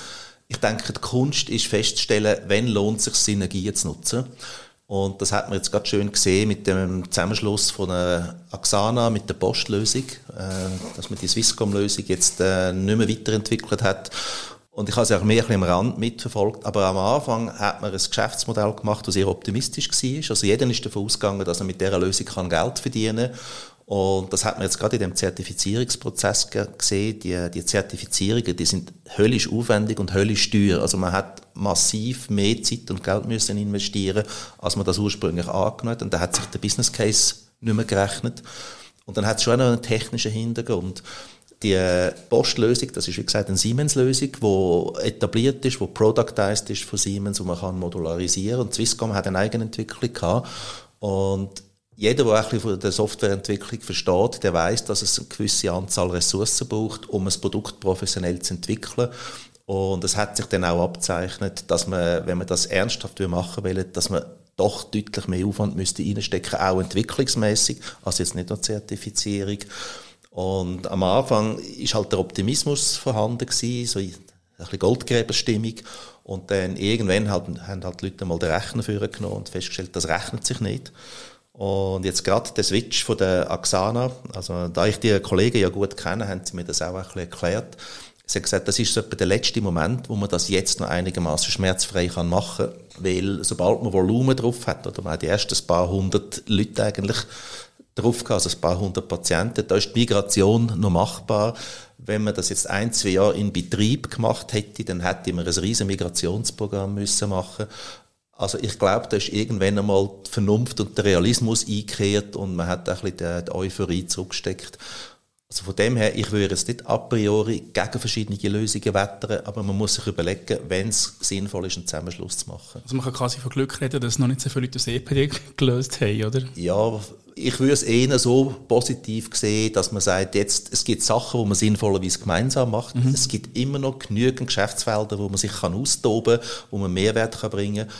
Ich denke, die Kunst ist festzustellen, wenn lohnt es sich, Synergien zu nutzen. Und das hat man jetzt gerade schön gesehen mit dem Zusammenschluss von der Axana mit der Postlösung, äh, dass man die Swisscom-Lösung jetzt äh, nicht mehr weiterentwickelt hat und ich habe es auch mehr am Rand mitverfolgt. Aber am Anfang hat man ein Geschäftsmodell gemacht, das sehr optimistisch war. Also jeder ist davon ausgegangen, dass er mit dieser Lösung kann Geld verdienen kann. Und das hat man jetzt gerade in dem Zertifizierungsprozess gesehen. Die, die Zertifizierungen, die sind höllisch aufwendig und höllisch teuer. Also man hat massiv mehr Zeit und Geld müssen investieren, als man das ursprünglich angenommen hat. Und da hat sich der Business Case nicht mehr gerechnet. Und dann hat es schon einen technischen Hintergrund die Postlösung, das ist wie gesagt eine Siemens-Lösung, die etabliert ist, die productized ist von Siemens und man kann modularisieren. Und Swisscom hat eine Eigenentwicklung gehabt. Und jeder, der ein von der Softwareentwicklung versteht, der weiß, dass es eine gewisse Anzahl Ressourcen braucht, um ein Produkt professionell zu entwickeln. Und es hat sich dann auch abzeichnet, dass man, wenn man das ernsthaft machen will, dass man doch deutlich mehr Aufwand müsste reinstecken, auch entwicklungsmäßig, also jetzt nicht nur Zertifizierung. Und am Anfang ist halt der Optimismus vorhanden gewesen, so ein bisschen Goldgräberstimmung. Und dann irgendwann halt, haben halt die Leute mal den Rechner vorgenommen und festgestellt, das rechnet sich nicht. Und jetzt gerade der Switch von der Axana, also da ich die Kollegen ja gut kenne, haben sie mir das auch ein bisschen erklärt. Sie haben gesagt, das ist so etwa der letzte Moment, wo man das jetzt noch einigermaßen schmerzfrei machen kann, weil sobald man Volumen drauf hat, oder man hat die ersten paar hundert Leute eigentlich drauf gehabt, also ein paar hundert Patienten. Da ist die Migration noch machbar. Wenn man das jetzt ein, zwei Jahre in Betrieb gemacht hätte, dann hätte man ein riesen Migrationsprogramm müssen machen. Also ich glaube, da ist irgendwann einmal die Vernunft und der Realismus eingekehrt und man hat ein bisschen die Euphorie zurückgesteckt. Also von dem her, ich würde jetzt nicht a priori gegen verschiedene Lösungen wettern, aber man muss sich überlegen, wenn es sinnvoll ist, einen Zusammenschluss zu machen. Also man kann quasi von Glück reden, dass noch nicht so viele Leute das EPD gelöst haben, oder? Ja, ich würde es eher so positiv sehen, dass man sagt, jetzt, es gibt Sachen, wo man sinnvollerweise gemeinsam macht. Mhm. Es gibt immer noch genügend Geschäftsfelder, wo man sich kann austoben kann, wo man Mehrwert kann bringen kann.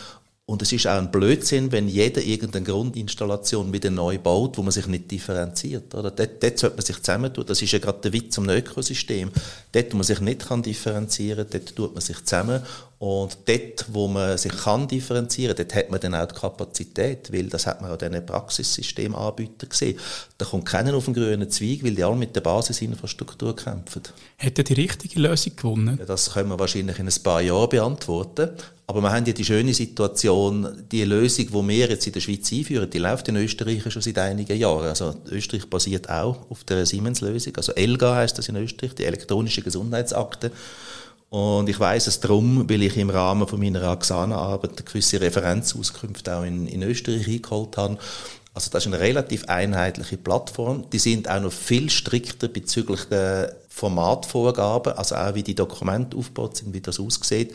Und es ist auch ein Blödsinn, wenn jeder irgendeine Grundinstallation wieder neu baut, wo man sich nicht differenziert. Oder? Dort, dort sollte man sich zusammentun. Das ist ja gerade der Witz am Ökosystem. Dort, wo man sich nicht kann differenzieren kann, dort tut man sich zusammen. Und dort, wo man sich kann differenzieren, dort hat man dann auch die Kapazität, weil das hat man auch diesen Praxissystemanbietern gesehen. Da kommt keiner auf den grünen Zweig, weil die alle mit der Basisinfrastruktur kämpfen. Hätte die richtige Lösung gewonnen? Das können wir wahrscheinlich in ein paar Jahren beantworten. Aber wir haben ja die schöne Situation, die Lösung, die wir jetzt in der Schweiz einführen, die läuft in Österreich schon seit einigen Jahren. Also Österreich basiert auch auf der Siemens-Lösung. Also ELGA heißt das in Österreich, die elektronische Gesundheitsakte. Und ich weiß es darum, weil ich im Rahmen von meiner Axana-Arbeit gewisse Referenzauskünfte auch in, in Österreich eingeholt habe. Also das ist eine relativ einheitliche Plattform. Die sind auch noch viel strikter bezüglich der Formatvorgaben, also auch wie die Dokumente aufgebaut sind, wie das aussieht.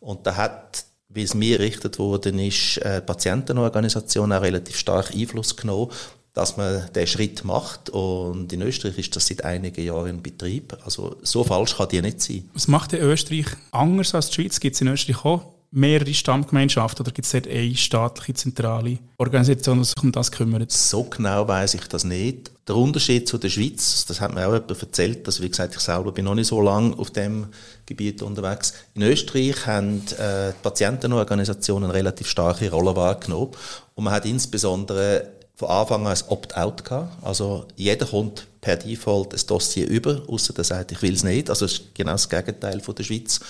Und da hat, wie es mir errichtet worden ist, die Patientenorganisation auch relativ stark Einfluss genommen dass man den Schritt macht. Und in Österreich ist das seit einigen Jahren in Betrieb. Also so falsch kann die nicht sein. Was macht denn Österreich anders als die Schweiz? Gibt es in Österreich auch mehrere Stammgemeinschaften oder gibt es dort eine staatliche, zentrale Organisation, die sich um das kümmert? So genau weiß ich das nicht. Der Unterschied zu der Schweiz, das hat mir auch jemand erzählt, dass, wie gesagt, ich selber bin noch nicht so lange auf dem Gebiet unterwegs. In Österreich haben äh, die Patientenorganisationen eine relativ starke Rolle wahrgenommen und man hat insbesondere von Anfang an ein Opt-out gehabt. Also jeder kommt per Default ein Dossier über, außer der sagt, ich will es nicht. Also das ist genau das Gegenteil von der Schweiz.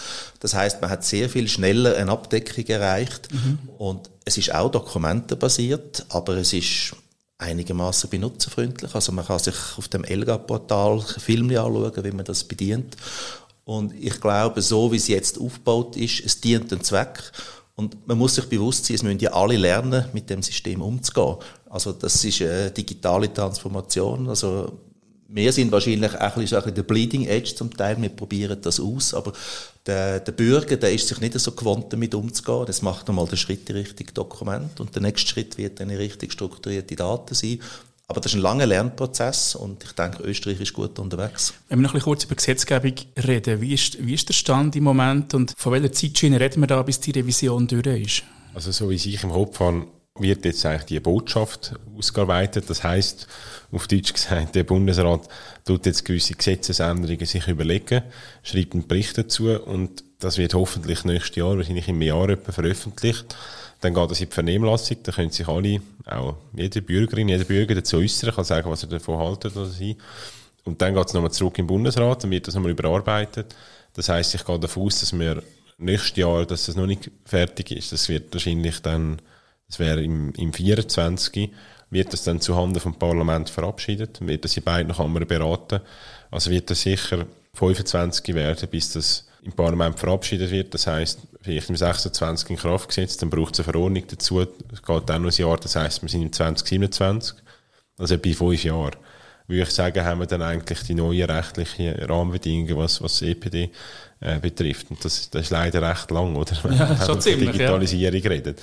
Das heißt, man hat sehr viel schneller eine Abdeckung erreicht mhm. und es ist auch dokumentenbasiert, aber es ist einigermaßen benutzerfreundlich. Also man kann sich auf dem Elga-Portal Filme anschauen, wie man das bedient. Und ich glaube, so wie es jetzt aufgebaut ist, es dient dem Zweck. Und man muss sich bewusst sein, es müssen ja alle lernen, mit dem System umzugehen. Also das ist eine digitale Transformation. Also wir sind wahrscheinlich auch ein bisschen, der Bleeding Edge zum Teil, wir probieren das aus, aber der, der Bürger, der ist sich nicht so gewohnt, damit umzugehen. Das macht einmal den Schritt in Richtung Dokument und der nächste Schritt wird dann richtig strukturierte Daten sein. Aber das ist ein langer Lernprozess und ich denke, Österreich ist gut unterwegs. Wenn wir noch ein bisschen kurz über Gesetzgebung reden, wie ist, wie ist der Stand im Moment und von welcher Zeitschiene reden wir da, bis die Revision durch ist? Also so wie ich im Kopf habe, wird jetzt eigentlich die Botschaft ausgearbeitet. Das heißt, auf Deutsch gesagt, der Bundesrat tut jetzt gewisse Gesetzesänderungen sich überlegen, schreibt einen Bericht dazu und das wird hoffentlich nächstes Jahr, wahrscheinlich im Jahr etwa veröffentlicht. Dann geht das in die Vernehmlassung, da können sich alle, auch jede Bürgerin, jeder Bürger dazu äußern, kann sagen, was er davon haltet oder sie. Und dann geht es nochmal zurück im Bundesrat, dann wird das nochmal überarbeitet. Das heißt, ich gehe davon aus, dass wir nächstes Jahr, dass das noch nicht fertig ist. Das wird wahrscheinlich dann, das wäre im, im 24 wird das dann zuhanden vom Parlament verabschiedet, wird das in beiden Kammern beraten. Also wird das sicher 25 werden, bis das im Parlament verabschiedet wird. Das heißt, vielleicht im 26 in Kraft gesetzt, dann braucht es eine Verordnung dazu. Es geht dann noch ein Jahr, das heißt, wir sind im 2027, also bei fünf Jahren. Würde ich sagen, haben wir dann eigentlich die neuen rechtlichen Rahmenbedingungen, was, was EPD äh, betrifft. Und das, das ist leider recht lang, oder? Wenn ja, schon ziemlich, Digitalisierung ja. redet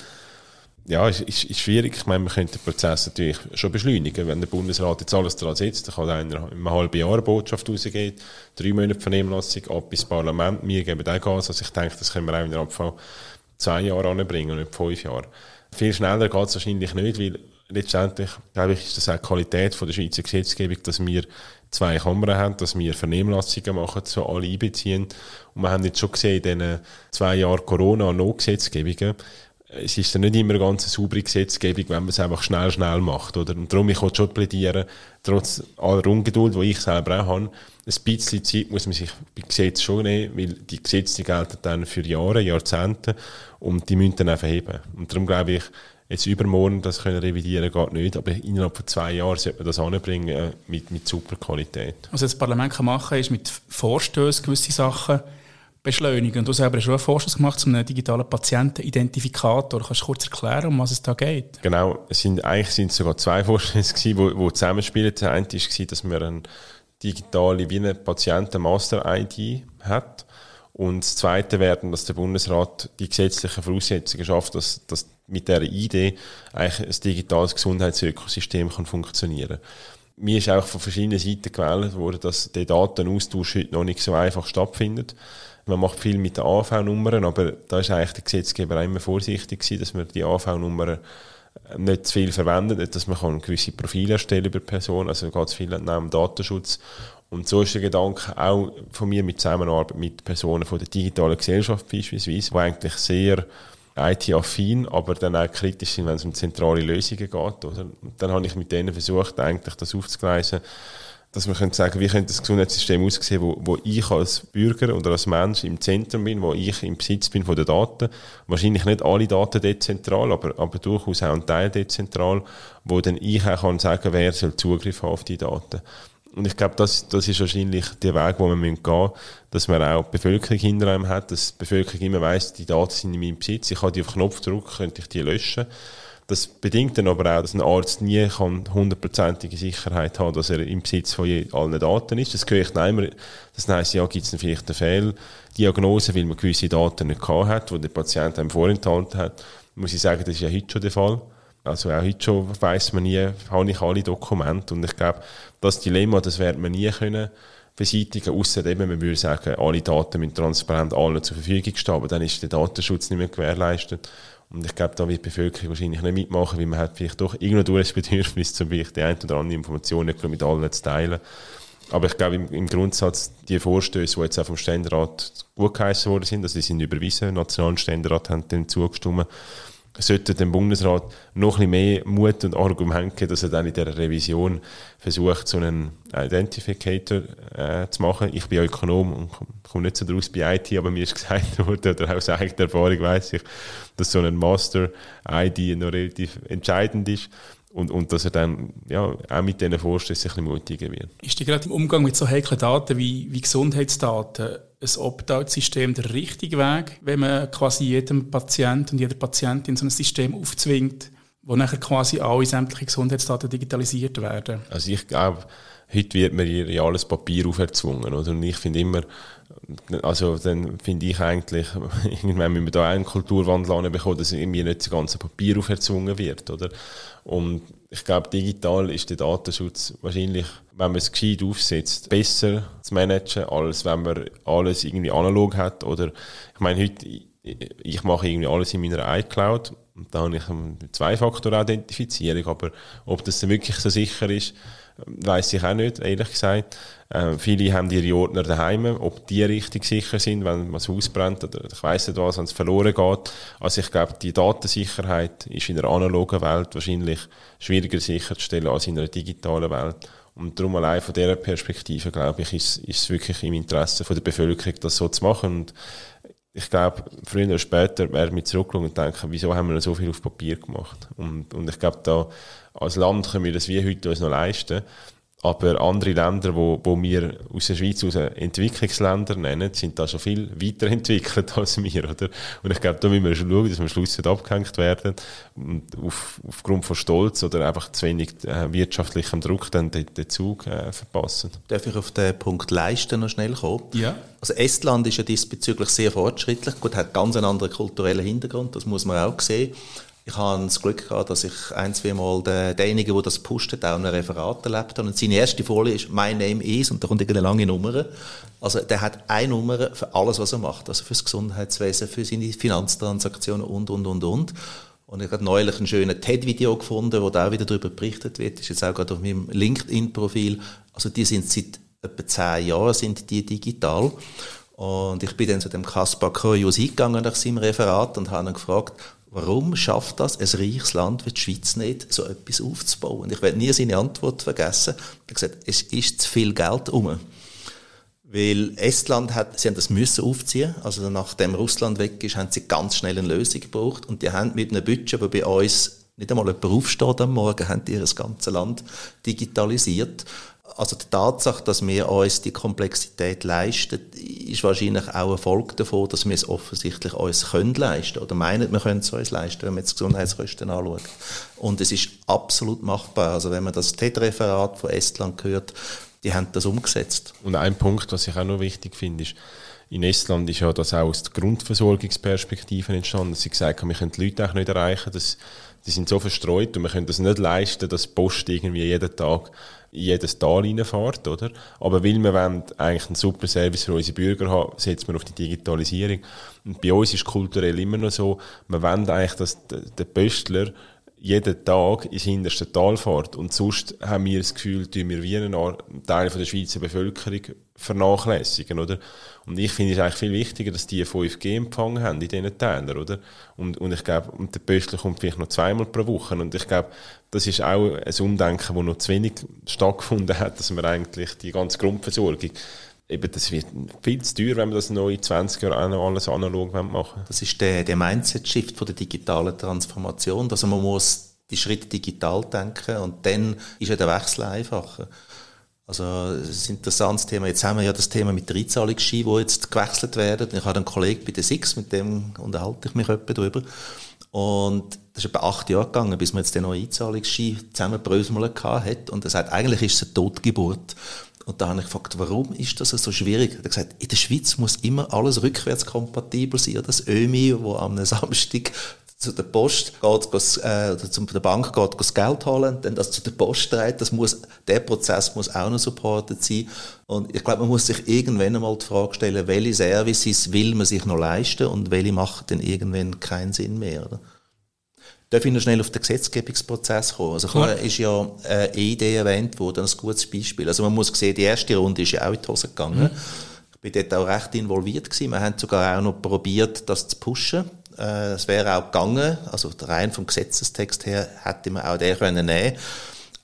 ja, ist, ist, schwierig. Ich meine, man könnte den Prozess natürlich schon beschleunigen. Wenn der Bundesrat jetzt alles daran setzt, dann kann einer in einem halben Jahr eine Botschaft rausgehen, drei Monate Vernehmlassung, ab ins Parlament, wir geben auch Gas. Also ich denke, das können wir auch in Abfall zwei Jahre anbringen und nicht fünf Jahre. Viel schneller geht es wahrscheinlich nicht, weil letztendlich, glaube ich, ist das auch die Qualität von der Schweizer Gesetzgebung, dass wir zwei Kammern haben, dass wir Vernehmlassungen machen, so alle einbeziehen. Und wir haben jetzt schon gesehen, in diesen zwei Jahren Corona- und No-Gesetzgebungen, es ist dann nicht immer eine ganz saubere Gesetzgebung, wenn man es einfach schnell, schnell macht. Oder? Und darum, ich schon plädieren, trotz aller Ungeduld, die ich selber auch habe, ein bisschen Zeit muss man sich bei Gesetzen schon nehmen, weil die Gesetze gelten dann für Jahre, Jahrzehnte und die müssen dann auch verheben. Und darum glaube ich, jetzt übermorgen das können revidieren geht nicht, aber innerhalb von zwei Jahren sollte man das anbringen äh, mit, mit super Qualität. Was das Parlament kann machen kann, ist mit Vorstößen gewisse Sachen beschleunigen. Du selber hast schon einen Vorschlag gemacht zu einem digitalen Patientenidentifikator. Kannst du kurz erklären, um was es da geht? Genau, es sind, eigentlich sind es sogar zwei Vorschläge die wo zusammenspielen. Der eine war, dass man eine digitale wie eine Patienten-Master-ID hat. Und das Zweite wäre, dass der Bundesrat die gesetzlichen Voraussetzungen schafft, dass, dass mit dieser ID eigentlich ein digitales Gesundheitsökosystem kann funktionieren kann. Mir ist auch von verschiedenen Seiten gewählt worden, dass der Datenaustausch heute noch nicht so einfach stattfindet. Man macht viel mit den AV-Nummern, aber da ist eigentlich der Gesetzgeber auch immer vorsichtig gewesen, dass man die AV-Nummern äh, nicht zu viel verwendet, dass man kann gewisse Profile erstellen über Personen, also es viel neben Datenschutz. Und so ist der Gedanke auch von mir mit Zusammenarbeit mit Personen von der digitalen Gesellschaft beispielsweise, die eigentlich sehr IT-affin, aber dann auch kritisch sind, wenn es um zentrale Lösungen geht. Oder? Und dann habe ich mit denen versucht, eigentlich das aufzugleisen, dass wir können sagen, wie könnte das Gesundheitssystem aussehen, wo, wo ich als Bürger oder als Mensch im Zentrum bin, wo ich im Besitz bin von den Daten. Wahrscheinlich nicht alle Daten dezentral, aber, aber durchaus auch ein Teil dezentral, wo dann ich auch kann sagen, wer soll Zugriff haben auf die Daten. Und ich glaube, das, das ist wahrscheinlich der Weg, wo wir gehen müssen, dass man auch die Bevölkerung hinter einem hat, dass die Bevölkerung immer weiss, die Daten sind in meinem Besitz, ich kann die auf Knopfdruck, könnte ich die löschen. Das bedingt dann aber auch, dass ein Arzt nie hundertprozentige Sicherheit haben dass er im Besitz von allen Daten ist. Das dann immer. Das heisst, ja, gibt es vielleicht eine Fehldiagnose, weil man gewisse Daten nicht gehabt hat, die der Patient einem vorenthalten hat. Muss ich sagen, das ist ja heute schon der Fall. Also auch heute schon weiss man nie, habe ich alle Dokumente. Und ich glaube, das Dilemma, das wird man nie können beseitigen, außer eben, man würde sagen, alle Daten müssen transparent allen zur Verfügung stehen, aber dann ist der Datenschutz nicht mehr gewährleistet. Und ich glaube, da wird die Bevölkerung wahrscheinlich nicht mitmachen, weil man hat vielleicht doch irgendwo durch das Bedürfnis, zum Beispiel die ein oder andere Information nicht mit allen zu teilen. Aber ich glaube, im, im Grundsatz, die Vorstöße, die jetzt auch vom Ständerat gut geheißen worden sind, also die sind überwiesen, nationalen Ständerat haben dem zugestimmt, sollte dem Bundesrat noch ein bisschen mehr Mut und Argument geben, dass er dann in dieser Revision versucht, so einen Identificator äh, zu machen. Ich bin Ökonom und komme nicht so draus bei IT, aber mir ist <laughs> gesagt worden, oder aus eigener Erfahrung weiß ich, dass so ein Master-ID noch relativ entscheidend ist. Und, und dass er dann ja, auch mit diesen Vorstößen ein bisschen mutiger wird. Ist dir gerade im Umgang mit so heiklen Daten wie, wie Gesundheitsdaten ein Opt-out-System der richtige Weg, wenn man quasi jedem Patient und jeder Patientin so ein System aufzwingt, wo nachher quasi alle sämtliche Gesundheitsdaten digitalisiert werden? Also ich glaube, heute wird mir ja alles Papier auferzwungen. Oder? Und ich finde immer, also dann finde ich eigentlich, <laughs> irgendwann müssen wir da einen Kulturwandel bekommen, dass irgendwie nicht das ganze Papier auferzwungen wird. Oder? Und ich glaube, digital ist der Datenschutz wahrscheinlich, wenn man es gescheit aufsetzt, besser zu managen, als wenn man alles irgendwie analog hat. Oder ich meine, heute, ich mache irgendwie alles in meiner iCloud und da habe ich Zwei-Faktor-Authentifizierung, aber ob das dann wirklich so sicher ist, weiß ich auch nicht, ehrlich gesagt. Äh, viele haben ihre Ordner daheim, ob die richtig sicher sind, wenn das Haus brennt oder ich weiß nicht was, wenn es verloren geht. Also ich glaube, die Datensicherheit ist in der analogen Welt wahrscheinlich schwieriger sicherzustellen als in einer digitalen Welt. Und darum allein von dieser Perspektive, glaube ich, ist, ist es wirklich im Interesse von der Bevölkerung, das so zu machen. Und ich glaube, früher oder später werden wir zurückschauen und denken, wieso haben wir so viel auf Papier gemacht? Und, und ich glaube, da als Land können wir das wie heute uns noch leisten. Aber andere Länder, wo, wo wir aus der Schweiz aus Entwicklungsländer nennen, sind da schon viel weiterentwickelt <laughs> als wir, oder? Und ich glaube, da müssen wir schon schauen, dass wir am Schluss nicht abgehängt werden und auf, aufgrund von Stolz oder einfach zu wenig äh, wirtschaftlichem Druck dann den, den Zug äh, verpassen. Darf ich auf den Punkt Leisten noch schnell kommen? Ja. Also Estland ist ja diesbezüglich sehr fortschrittlich. Gut, hat ganz einen anderen kulturellen Hintergrund, das muss man auch sehen. Ich habe das Glück gehabt, dass ich ein, zwei Mal den, denjenigen, der das pustet, auch ein Referat erlebt habe. Und seine erste Folie ist «My name is» und da kommt eine lange Nummer. Also der hat eine Nummer für alles, was er macht. Also fürs Gesundheitswesen, für seine Finanztransaktionen und, und, und, und. Und ich habe neulich ein schönes TED-Video gefunden, wo da auch wieder darüber berichtet wird. Das ist jetzt auch gerade auf meinem LinkedIn-Profil. Also die sind seit etwa zehn Jahren sind die digital. Und ich bin dann zu dem Kaspar Kurios eingegangen nach seinem Referat und habe ihn gefragt, Warum schafft das ein reiches Land wie die Schweiz nicht, so etwas aufzubauen? Ich werde nie seine Antwort vergessen. Er hat gesagt, es ist zu viel Geld um. Weil Estland hat, sie haben das müssen aufziehen. Also nachdem Russland weg ist, haben sie ganz schnell eine Lösung gebraucht. Und die haben mit einem Budget, wo bei uns nicht einmal jemand aufsteht am Morgen, haben die ihr ganzes Land digitalisiert. Also die Tatsache, dass wir uns die Komplexität leisten, ist wahrscheinlich auch ein Folge davon, dass wir es offensichtlich uns können leisten oder meinen, wir können es uns leisten, wenn man jetzt Gesundheitskosten anschaut. Und es ist absolut machbar. Also wenn man das TED-Referat von Estland hört, die haben das umgesetzt. Und ein Punkt, was ich auch noch wichtig finde, ist, in Estland ist ja das auch aus der Grundversorgungsperspektive entstanden, dass sie gesagt haben, wir können die Leute auch nicht erreichen, dass, die sind so verstreut und wir können das nicht leisten, dass die Post irgendwie jeden Tag in jedes Tal reinfährt, oder? Aber weil wir wollen eigentlich einen super Service für unsere Bürger haben, setzen wir auf die Digitalisierung. Und bei uns ist kulturell immer noch so, wir wollen eigentlich, dass der Pöstler jeden Tag ins hinterste Tal fährt. Und sonst haben wir das Gefühl, dass wir wie einen Teil der Schweizer Bevölkerung vernachlässigen, oder? Und ich finde es eigentlich viel wichtiger, dass die 5G empfangen haben in diesen Tälern, oder? Und, und ich glaube, und der Pöstler kommt vielleicht noch zweimal pro Woche. Und ich glaube, das ist auch ein Umdenken, das noch zu wenig stattgefunden hat, dass man eigentlich die ganze Grundversorgung eben, das wird viel zu teuer, wenn man das noch in 20 Jahren alles analog machen Das ist der, der Mindset-Shift der digitalen Transformation. Also man muss die Schritte digital denken und dann ist ja der Wechsel einfacher. Also, das ist ein interessantes Thema. Jetzt haben wir ja das Thema mit der Einzahlungsski, wo jetzt gewechselt werden. Ich habe einen Kollegen bei der SIX, mit dem unterhalte ich mich etwa darüber. Und das ist etwa acht Jahre gegangen, bis man jetzt den neuen Einzahlungsski zusammenbröseln hat. Und er sagt, eigentlich ist es eine Totgeburt. Und da habe ich gefragt, warum ist das so schwierig? Er hat gesagt, in der Schweiz muss immer alles rückwärtskompatibel sein. Das ÖMI, wo am Samstag zu der Post geht, äh, oder zu der Bank geht, das Geld holen, dann das zu der Post trägt, das muss, der Prozess muss auch noch supported sein. Und ich glaube, man muss sich irgendwann einmal die Frage stellen, welche Services will man sich noch leisten und welche machen dann irgendwann keinen Sinn mehr. Oder? Darf ich noch schnell auf den Gesetzgebungsprozess kommen? Also, vorher ist ja eine Idee erwähnt worden, ein gutes Beispiel. Also, man muss sehen, die erste Runde ist ja auch in die Hose gegangen. Mhm. Ich bin dort auch recht involviert gewesen. Wir haben sogar auch noch probiert, das zu pushen. Äh, es wäre auch gegangen, also rein vom Gesetzestext her hätte man auch den können nehmen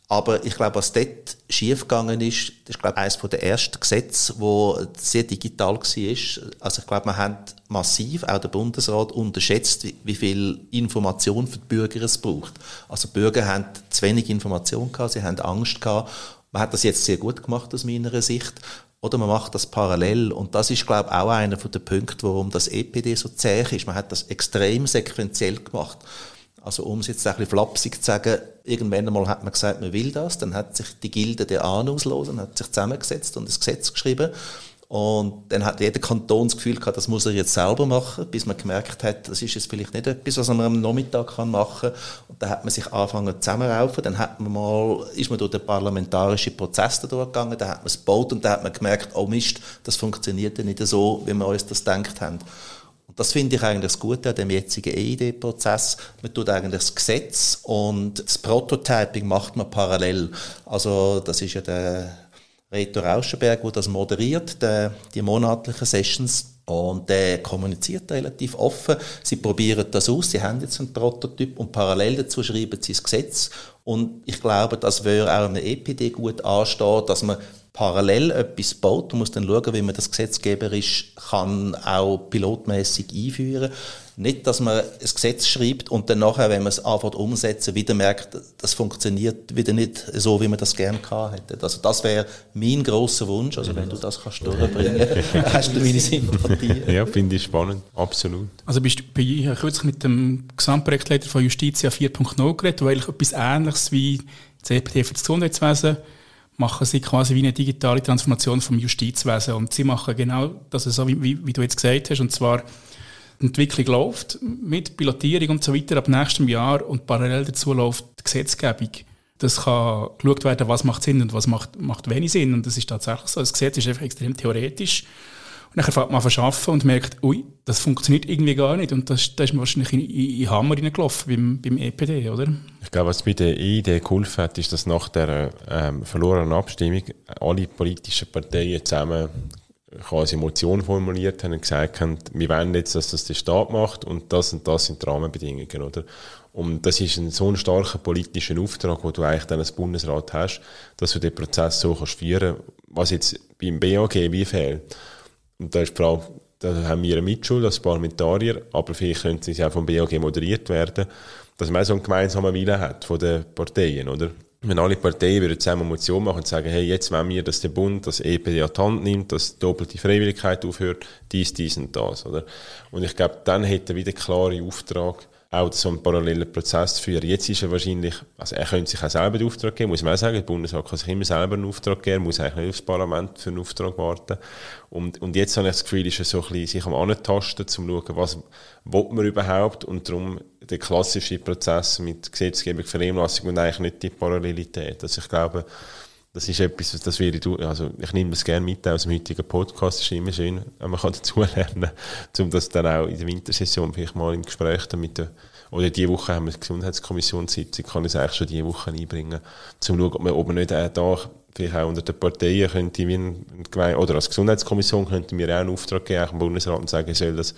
aber ich glaube, was dort schiefgegangen ist, das ist, glaube ich, eines der ersten Gesetze, wo sehr digital war. Also ich glaube, man hat massiv, auch der Bundesrat, unterschätzt, wie, viel Information für die Bürger es braucht. Also die Bürger haben zu wenig Information gehabt, sie haben Angst gehabt. Man hat das jetzt sehr gut gemacht aus meiner Sicht. Oder man macht das parallel. Und das ist, glaube ich, auch einer der Punkte, warum das EPD so zäh ist. Man hat das extrem sequenziell gemacht. Also um es jetzt ein bisschen flapsig zu sagen, irgendwann einmal hat man gesagt, man will das, dann hat sich die Gilde der Ahnungslosen, hat sich zusammengesetzt und das Gesetz geschrieben und dann hat jeder Kanton das Gefühl gehabt, das muss er jetzt selber machen, bis man gemerkt hat, das ist jetzt vielleicht nicht etwas, was man am Nachmittag machen kann. Und dann hat man sich angefangen zusammenraufen, dann hat man mal, ist man durch den parlamentarischen Prozess da durchgegangen, dann hat man es gebaut und dann hat man gemerkt, oh Mist, das funktioniert ja nicht so, wie wir uns das gedacht haben. Das finde ich eigentlich das Gute an dem jetzigen EID-Prozess. Man tut eigentlich das Gesetz und das Prototyping macht man parallel. Also das ist ja der Reto Rauschenberg, der das moderiert, der, die monatlichen Sessions. Und der kommuniziert relativ offen. Sie probieren das aus. Sie haben jetzt einen Prototyp und parallel dazu schreiben sie das Gesetz. Und ich glaube, das würde auch einem EPD gut anstehen, dass man parallel etwas baut. Man muss dann schauen, wie man das gesetzgeberisch kann auch pilotmäßig einführen Nicht, dass man ein Gesetz schreibt und dann nachher, wenn man es anfängt umsetzen, wieder merkt, das funktioniert wieder nicht so, wie man das gerne gehabt hätte. Also das wäre mein grosser Wunsch. Also wenn du das kannst durchbringen, <laughs> hast du meine Sympathie. Ja, finde ich spannend. Absolut. Also bist du bei kürzlich mit dem Gesamtprojektleiter von Justitia 4.0 geredet, wo eigentlich etwas Ähnliches wie CPT für das Gesundheitswesen machen sie quasi wie eine digitale Transformation vom Justizwesen. Und sie machen genau das, so wie, wie, wie du jetzt gesagt hast, und zwar die Entwicklung läuft mit Pilotierung und so weiter ab nächstem Jahr und parallel dazu läuft die Gesetzgebung. Das kann geschaut werden, was macht Sinn und was macht, macht wenig Sinn. Und das ist tatsächlich so. Das Gesetz ist einfach extrem theoretisch. Dann fängt man verschaffen und merkt, ui, das funktioniert irgendwie gar nicht. Und das, da ist man wahrscheinlich in, in Hammer reingelaufen beim, beim EPD, oder? Ich glaube, was bei der EID geholfen hat, ist, dass nach der ähm, verlorenen Abstimmung alle politischen Parteien zusammen quasi Motion formuliert haben und gesagt haben, wir wollen jetzt, dass das der Staat macht und das und das sind die Rahmenbedingungen, oder? Und das ist ein so ein starker politischer Auftrag, wo du eigentlich dann als Bundesrat hast, dass du den Prozess so kannst führen, was jetzt beim BAG wie fehlt. Und da ist die Frage, da haben wir eine Mitschuld als Parlamentarier, aber vielleicht könnte es auch vom BAG moderiert werden, dass man so einen gemeinsamen Willen hat von den Parteien, oder? Wenn alle Parteien würden zusammen eine Motion machen und sagen, hey, jetzt wollen wir, dass der Bund das EPD an die Hand nimmt, dass die doppelte Freiwilligkeit aufhört, dies, dies und das, oder? Und ich glaube, dann hätte er wieder klare Auftrag, auch so einen parallelen Prozess zu führen. Jetzt ist er wahrscheinlich, also er könnte sich auch selber den Auftrag geben, muss man auch sagen, der Bundesrat kann sich immer selber einen Auftrag geben, muss eigentlich nicht aufs Parlament für einen Auftrag warten. Und, und jetzt habe ich das Gefühl, ist er so ein bisschen sich am Antasten, um zu schauen, was will man überhaupt und darum der klassische Prozess mit Gesetzgebung, Vernehmlassung und eigentlich nicht die Parallelität. Also ich glaube, das ist etwas, das werde ich, also ich nehme das gerne mit aus dem heutigen Podcast, es ist immer schön, wenn man <laughs> dazulernen kann, um das dann auch in der Wintersession vielleicht mal im Gespräch mit der, oder diese Woche haben wir eine Gesundheitskommissionssitzung, kann ich es eigentlich schon diese Woche einbringen, um zu schauen, ob man, nicht auch da vielleicht auch unter den Parteien könnte, wie ein, oder als Gesundheitskommission könnten wir auch einen Auftrag geben, dem Bundesrat und sagen, er soll das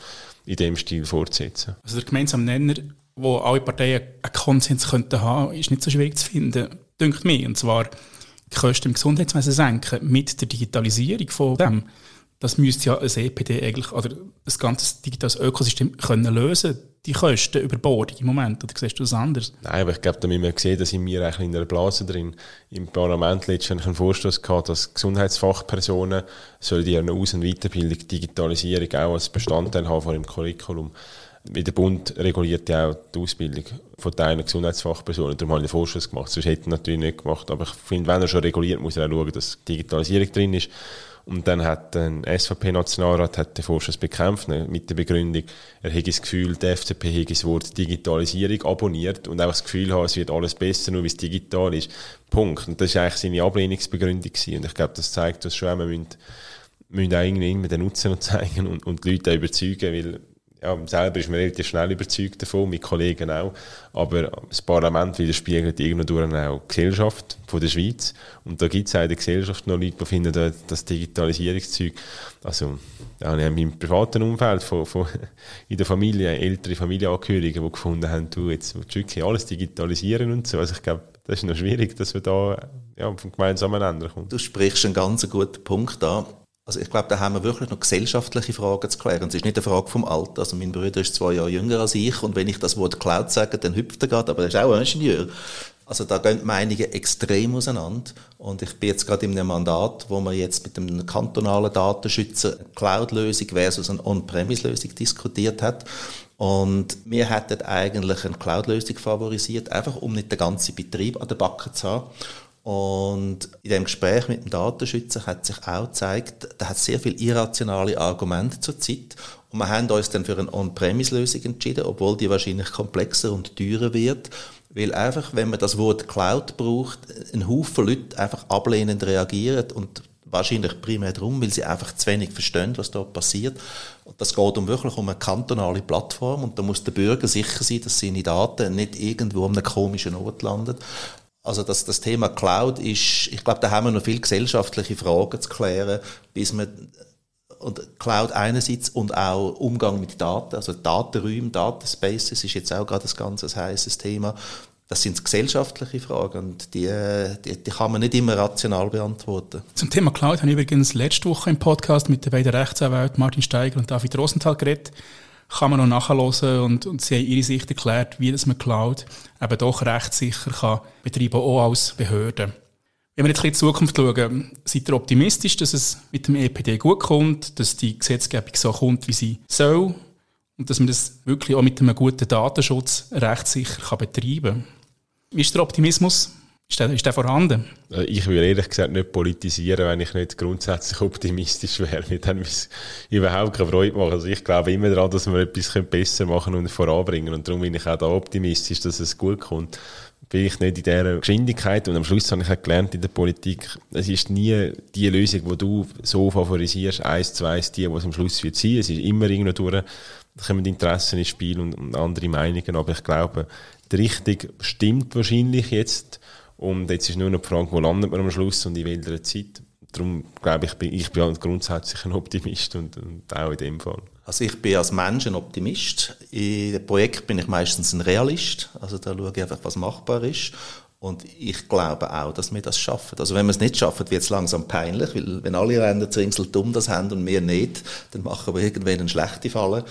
in dem Stil fortsetzen. Also der gemeinsame Nenner, wo alle Parteien einen Konsens könnten haben, ist nicht so schwierig zu finden, denkt mir, und zwar die Kosten im Gesundheitswesen senken mit der Digitalisierung von dem, das müsste ja ein EPD eigentlich, oder das ganze digitales Ökosystem können lösen, die Kosten über Bord im Moment, oder siehst du das anders? Nein, aber ich glaube, da müssen wir sehen, dass in mir eigentlich in einer Blase drin, im Parlament letztendlich einen Vorstoß gehabt, dass Gesundheitsfachpersonen sollen die eine Aus- und Weiterbildung, Digitalisierung auch als Bestandteil haben von dem Curriculum der Bund reguliert ja auch die Ausbildung von deinen Gesundheitsfachpersonen. Darum habe ich den Vorschuss gemacht. Sonst hätte ich natürlich nicht gemacht. Aber ich finde, wenn er schon reguliert, muss er auch schauen, dass Digitalisierung drin ist. Und dann hat ein SVP-Nationalrat den Vorschuss bekämpft, ne, mit der Begründung, er hätte das Gefühl, die FDP hätte das Wort Digitalisierung abonniert und einfach das Gefühl haben, es wird alles besser, nur weil es digital ist. Punkt. Und das war eigentlich seine Ablehnungsbegründung gewesen. Und ich glaube, das zeigt uns schon, wir müssen, müssen auch irgendwie den Nutzen <laughs> zeigen und, und die Leute auch überzeugen, weil ja, selber ist man relativ schnell überzeugt davon, mit Kollegen auch. Aber das Parlament widerspiegelt irgendwo auch die Gesellschaft von der Schweiz. Und da gibt es auch in der Gesellschaft noch Leute, die finden, das Digitalisierungszeug, also ja, habe im privaten Umfeld von, von, <laughs> in der Familie ältere Familienangehörige, die gefunden haben, du, jetzt wirklich alles digitalisieren und so. Also ich glaube, das ist noch schwierig, dass wir da ja, vom gemeinsamen Ende kommen. Du sprichst einen ganz guten Punkt an. Also ich glaube, da haben wir wirklich noch gesellschaftliche Fragen zu klären. Es ist nicht eine Frage vom Alter. Also mein Bruder ist zwei Jahre jünger als ich und wenn ich das Wort Cloud sage, dann hüpft er gerade, aber er ist auch ein Ingenieur. Also da gehen Meinungen extrem auseinander. Und ich bin jetzt gerade in einem Mandat, wo wir jetzt mit einem kantonalen Datenschützer Cloud-Lösung versus eine On-Premise-Lösung diskutiert hat. Und wir hätten eigentlich eine Cloud-Lösung favorisiert, einfach um nicht den ganzen Betrieb an der Backe zu haben. Und in dem Gespräch mit dem Datenschützer hat sich auch gezeigt, da hat sehr viel irrationale Argumente zur Zeit. Und wir haben uns dann für eine On-Premise-Lösung entschieden, obwohl die wahrscheinlich komplexer und teurer wird. Weil einfach, wenn man das Wort Cloud braucht, ein Haufen Leute einfach ablehnend reagieren und wahrscheinlich primär darum, weil sie einfach zu wenig verstehen, was dort passiert. Und das geht um wirklich um eine kantonale Plattform und da muss der Bürger sicher sein, dass seine Daten nicht irgendwo an einem komischen Ort landen. Also das, das Thema Cloud ist, ich glaube, da haben wir noch viele gesellschaftliche Fragen zu klären, bis man und Cloud einerseits und auch Umgang mit Daten, also Datenräume, Datenspaces ist jetzt auch gerade ein ganz heißes Thema. Das sind gesellschaftliche Fragen und die, die, die, kann man nicht immer rational beantworten. Zum Thema Cloud habe ich übrigens letzte Woche im Podcast mit den beiden Rechtsanwälten Martin Steiger und David Rosenthal geredet kann man noch nachhören und, und sie haben ihre Sicht erklärt, wie das man Cloud eben doch rechtssicher kann betreiben, auch als Behörde. Wenn wir jetzt in die Zukunft schauen, seid ihr optimistisch, dass es mit dem EPD gut kommt, dass die Gesetzgebung so kommt, wie sie soll und dass man das wirklich auch mit einem guten Datenschutz rechtssicher kann betreiben kann? Wie ist der Optimismus? Ist der, ist der vorhanden? Äh, ich will ehrlich gesagt nicht politisieren, wenn ich nicht grundsätzlich optimistisch wäre. Mir dann überhaupt keine Freude machen. Also ich glaube immer daran, dass wir etwas besser machen und voranbringen. Und darum bin ich auch da optimistisch, dass es gut kommt. Vielleicht nicht in dieser Geschwindigkeit. Und am Schluss habe ich auch gelernt in der Politik, es ist nie die Lösung, die du so favorisierst, eins zu eins, die, es am Schluss wird sein. Es ist immer irgendwo durch, da kommen Interessen ins Spiel und andere Meinungen. Aber ich glaube, die Richtung stimmt wahrscheinlich jetzt und jetzt ist nur noch die Frage, wo landet man am Schluss und in welcher Zeit. Darum glaube ich, bin ich bin grundsätzlich ein Optimist und, und auch in dem Fall. Also ich bin als Mensch ein Optimist. In Projekt bin ich meistens ein Realist. Also da schaue ich einfach, was machbar ist. Und ich glaube auch, dass wir das schaffen. Also wenn wir es nicht schaffen, wird es langsam peinlich, weil wenn alle Länder Insel dumm das haben und wir nicht, dann machen wir irgendwann eine schlechte Falle.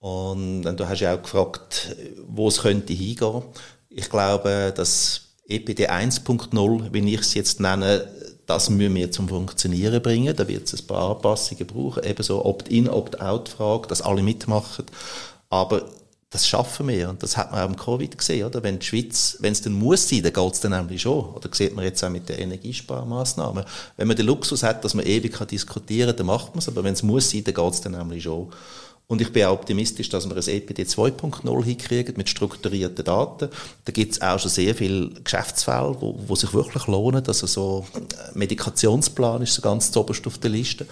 Und du hast ja auch gefragt, wo es könnte hingehen. Ich glaube, dass EPD 1.0, wie ich es jetzt nenne, das müssen wir zum Funktionieren bringen. Da wird es ein paar Anpassungen brauchen, eben so Opt-in, Opt-out-Frage, dass alle mitmachen. Aber das schaffen wir und das hat man auch im Covid gesehen, oder? Wenn die Schweiz, wenn es dann muss sein, dann geht es dann nämlich schon. Oder sieht man jetzt auch mit den Energiesparmaßnahmen. Wenn man den Luxus hat, dass man ewig kann diskutieren, dann macht man es. Aber wenn es muss sein, dann geht es dann nämlich schon. Und ich bin auch optimistisch, dass wir ein EPD 2.0 hinkriegen mit strukturierten Daten. Da gibt es auch schon sehr viele Geschäftsfälle, wo, wo sich wirklich lohnen. Also so äh, Medikationsplan ist so ganz oberst auf der Liste.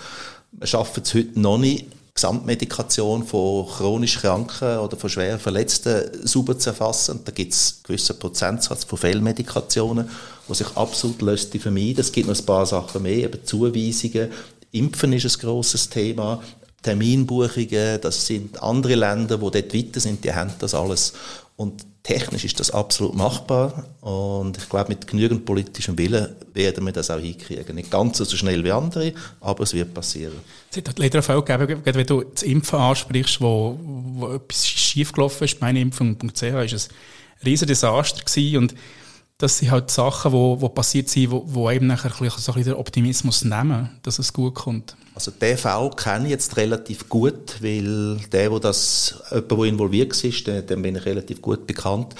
Wir schaffen es heute noch nicht, Gesamtmedikation von chronisch Kranken oder von schwer Verletzten sauber zu erfassen. Da gibt es einen gewissen Prozentsatz von Fehlmedikationen, die sich absolut löst vermeiden. Es gibt noch ein paar Sachen mehr, eben Zuweisungen. Impfen ist ein grosses Thema. Terminbuchungen, das sind andere Länder, wo dort weiter sind, die haben das alles. Und technisch ist das absolut machbar und ich glaube, mit genügend politischem Willen werden wir das auch hinkriegen. Nicht ganz so schnell wie andere, aber es wird passieren. Es hat leider auch gegeben, wenn du das Impfen ansprichst, wo, wo etwas schiefgelaufen ist, meineimpfung.ch, ist ein riesiges Desaster gewesen und das sind halt Sachen, die wo, wo passiert sind, wo, wo eben nachher so ein bisschen den Optimismus nehmen, dass es gut kommt. Also den Fall kenne ich jetzt relativ gut, weil der, wo das, jemand, der involviert ist, dem, dem bin ich relativ gut bekannt.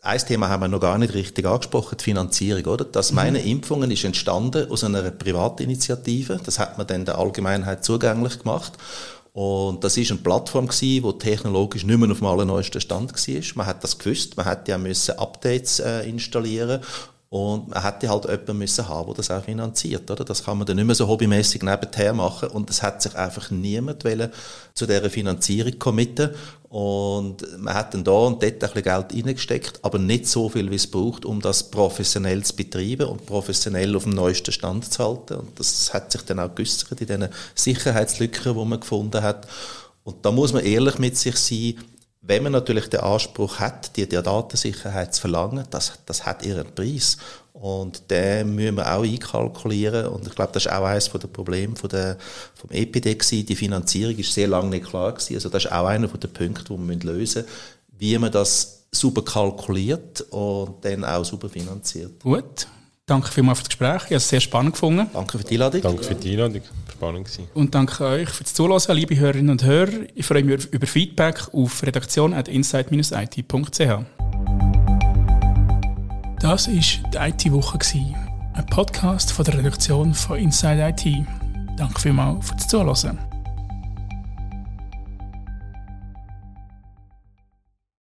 Ein Thema haben wir noch gar nicht richtig angesprochen, die Finanzierung, oder? Das mhm. meine Impfungen ist entstanden aus einer Privatinitiative. Das hat man dann der Allgemeinheit zugänglich gemacht. Und das ist eine Plattform gewesen, die technologisch nicht mehr auf dem allerneuesten Stand war. Man hat das gewusst, man hätte ja müssen Updates äh, installieren Und man hätte halt jemanden müssen haben, der das auch finanziert. Oder? Das kann man dann nicht mehr so hobbymäßig nebenher machen. Und es hat sich einfach niemand wollen zu dieser Finanzierung committen. Und man hat dann da und dort ein bisschen Geld reingesteckt, aber nicht so viel, wie es braucht, um das professionell zu betreiben und professionell auf dem neuesten Stand zu halten. Und das hat sich dann auch geäussert in diesen Sicherheitslücken, die man gefunden hat. Und da muss man ehrlich mit sich sein, wenn man natürlich den Anspruch hat, die, die Datensicherheit zu verlangen, das, das hat ihren Preis. Und den müssen wir auch einkalkulieren. Und ich glaube, das ist auch eines der Probleme von der, vom EPD gewesen. Die Finanzierung ist sehr lange nicht klar gewesen. Also das ist auch einer der Punkte, die wir lösen müssen, wie man das super kalkuliert und dann auch super finanziert. Gut. Danke vielmals für das Gespräch. Ich habe es sehr spannend gefunden. Danke für die Einladung. Danke für die Einladung. Spannend gewesen. Und danke euch fürs Zuhören, liebe Hörerinnen und Hörer. Ich freue mich über Feedback auf redaktion.insight-it.ch. Das war die IT-Woche, ein Podcast von der Redaktion von Inside IT. Danke vielmals fürs Zuhören.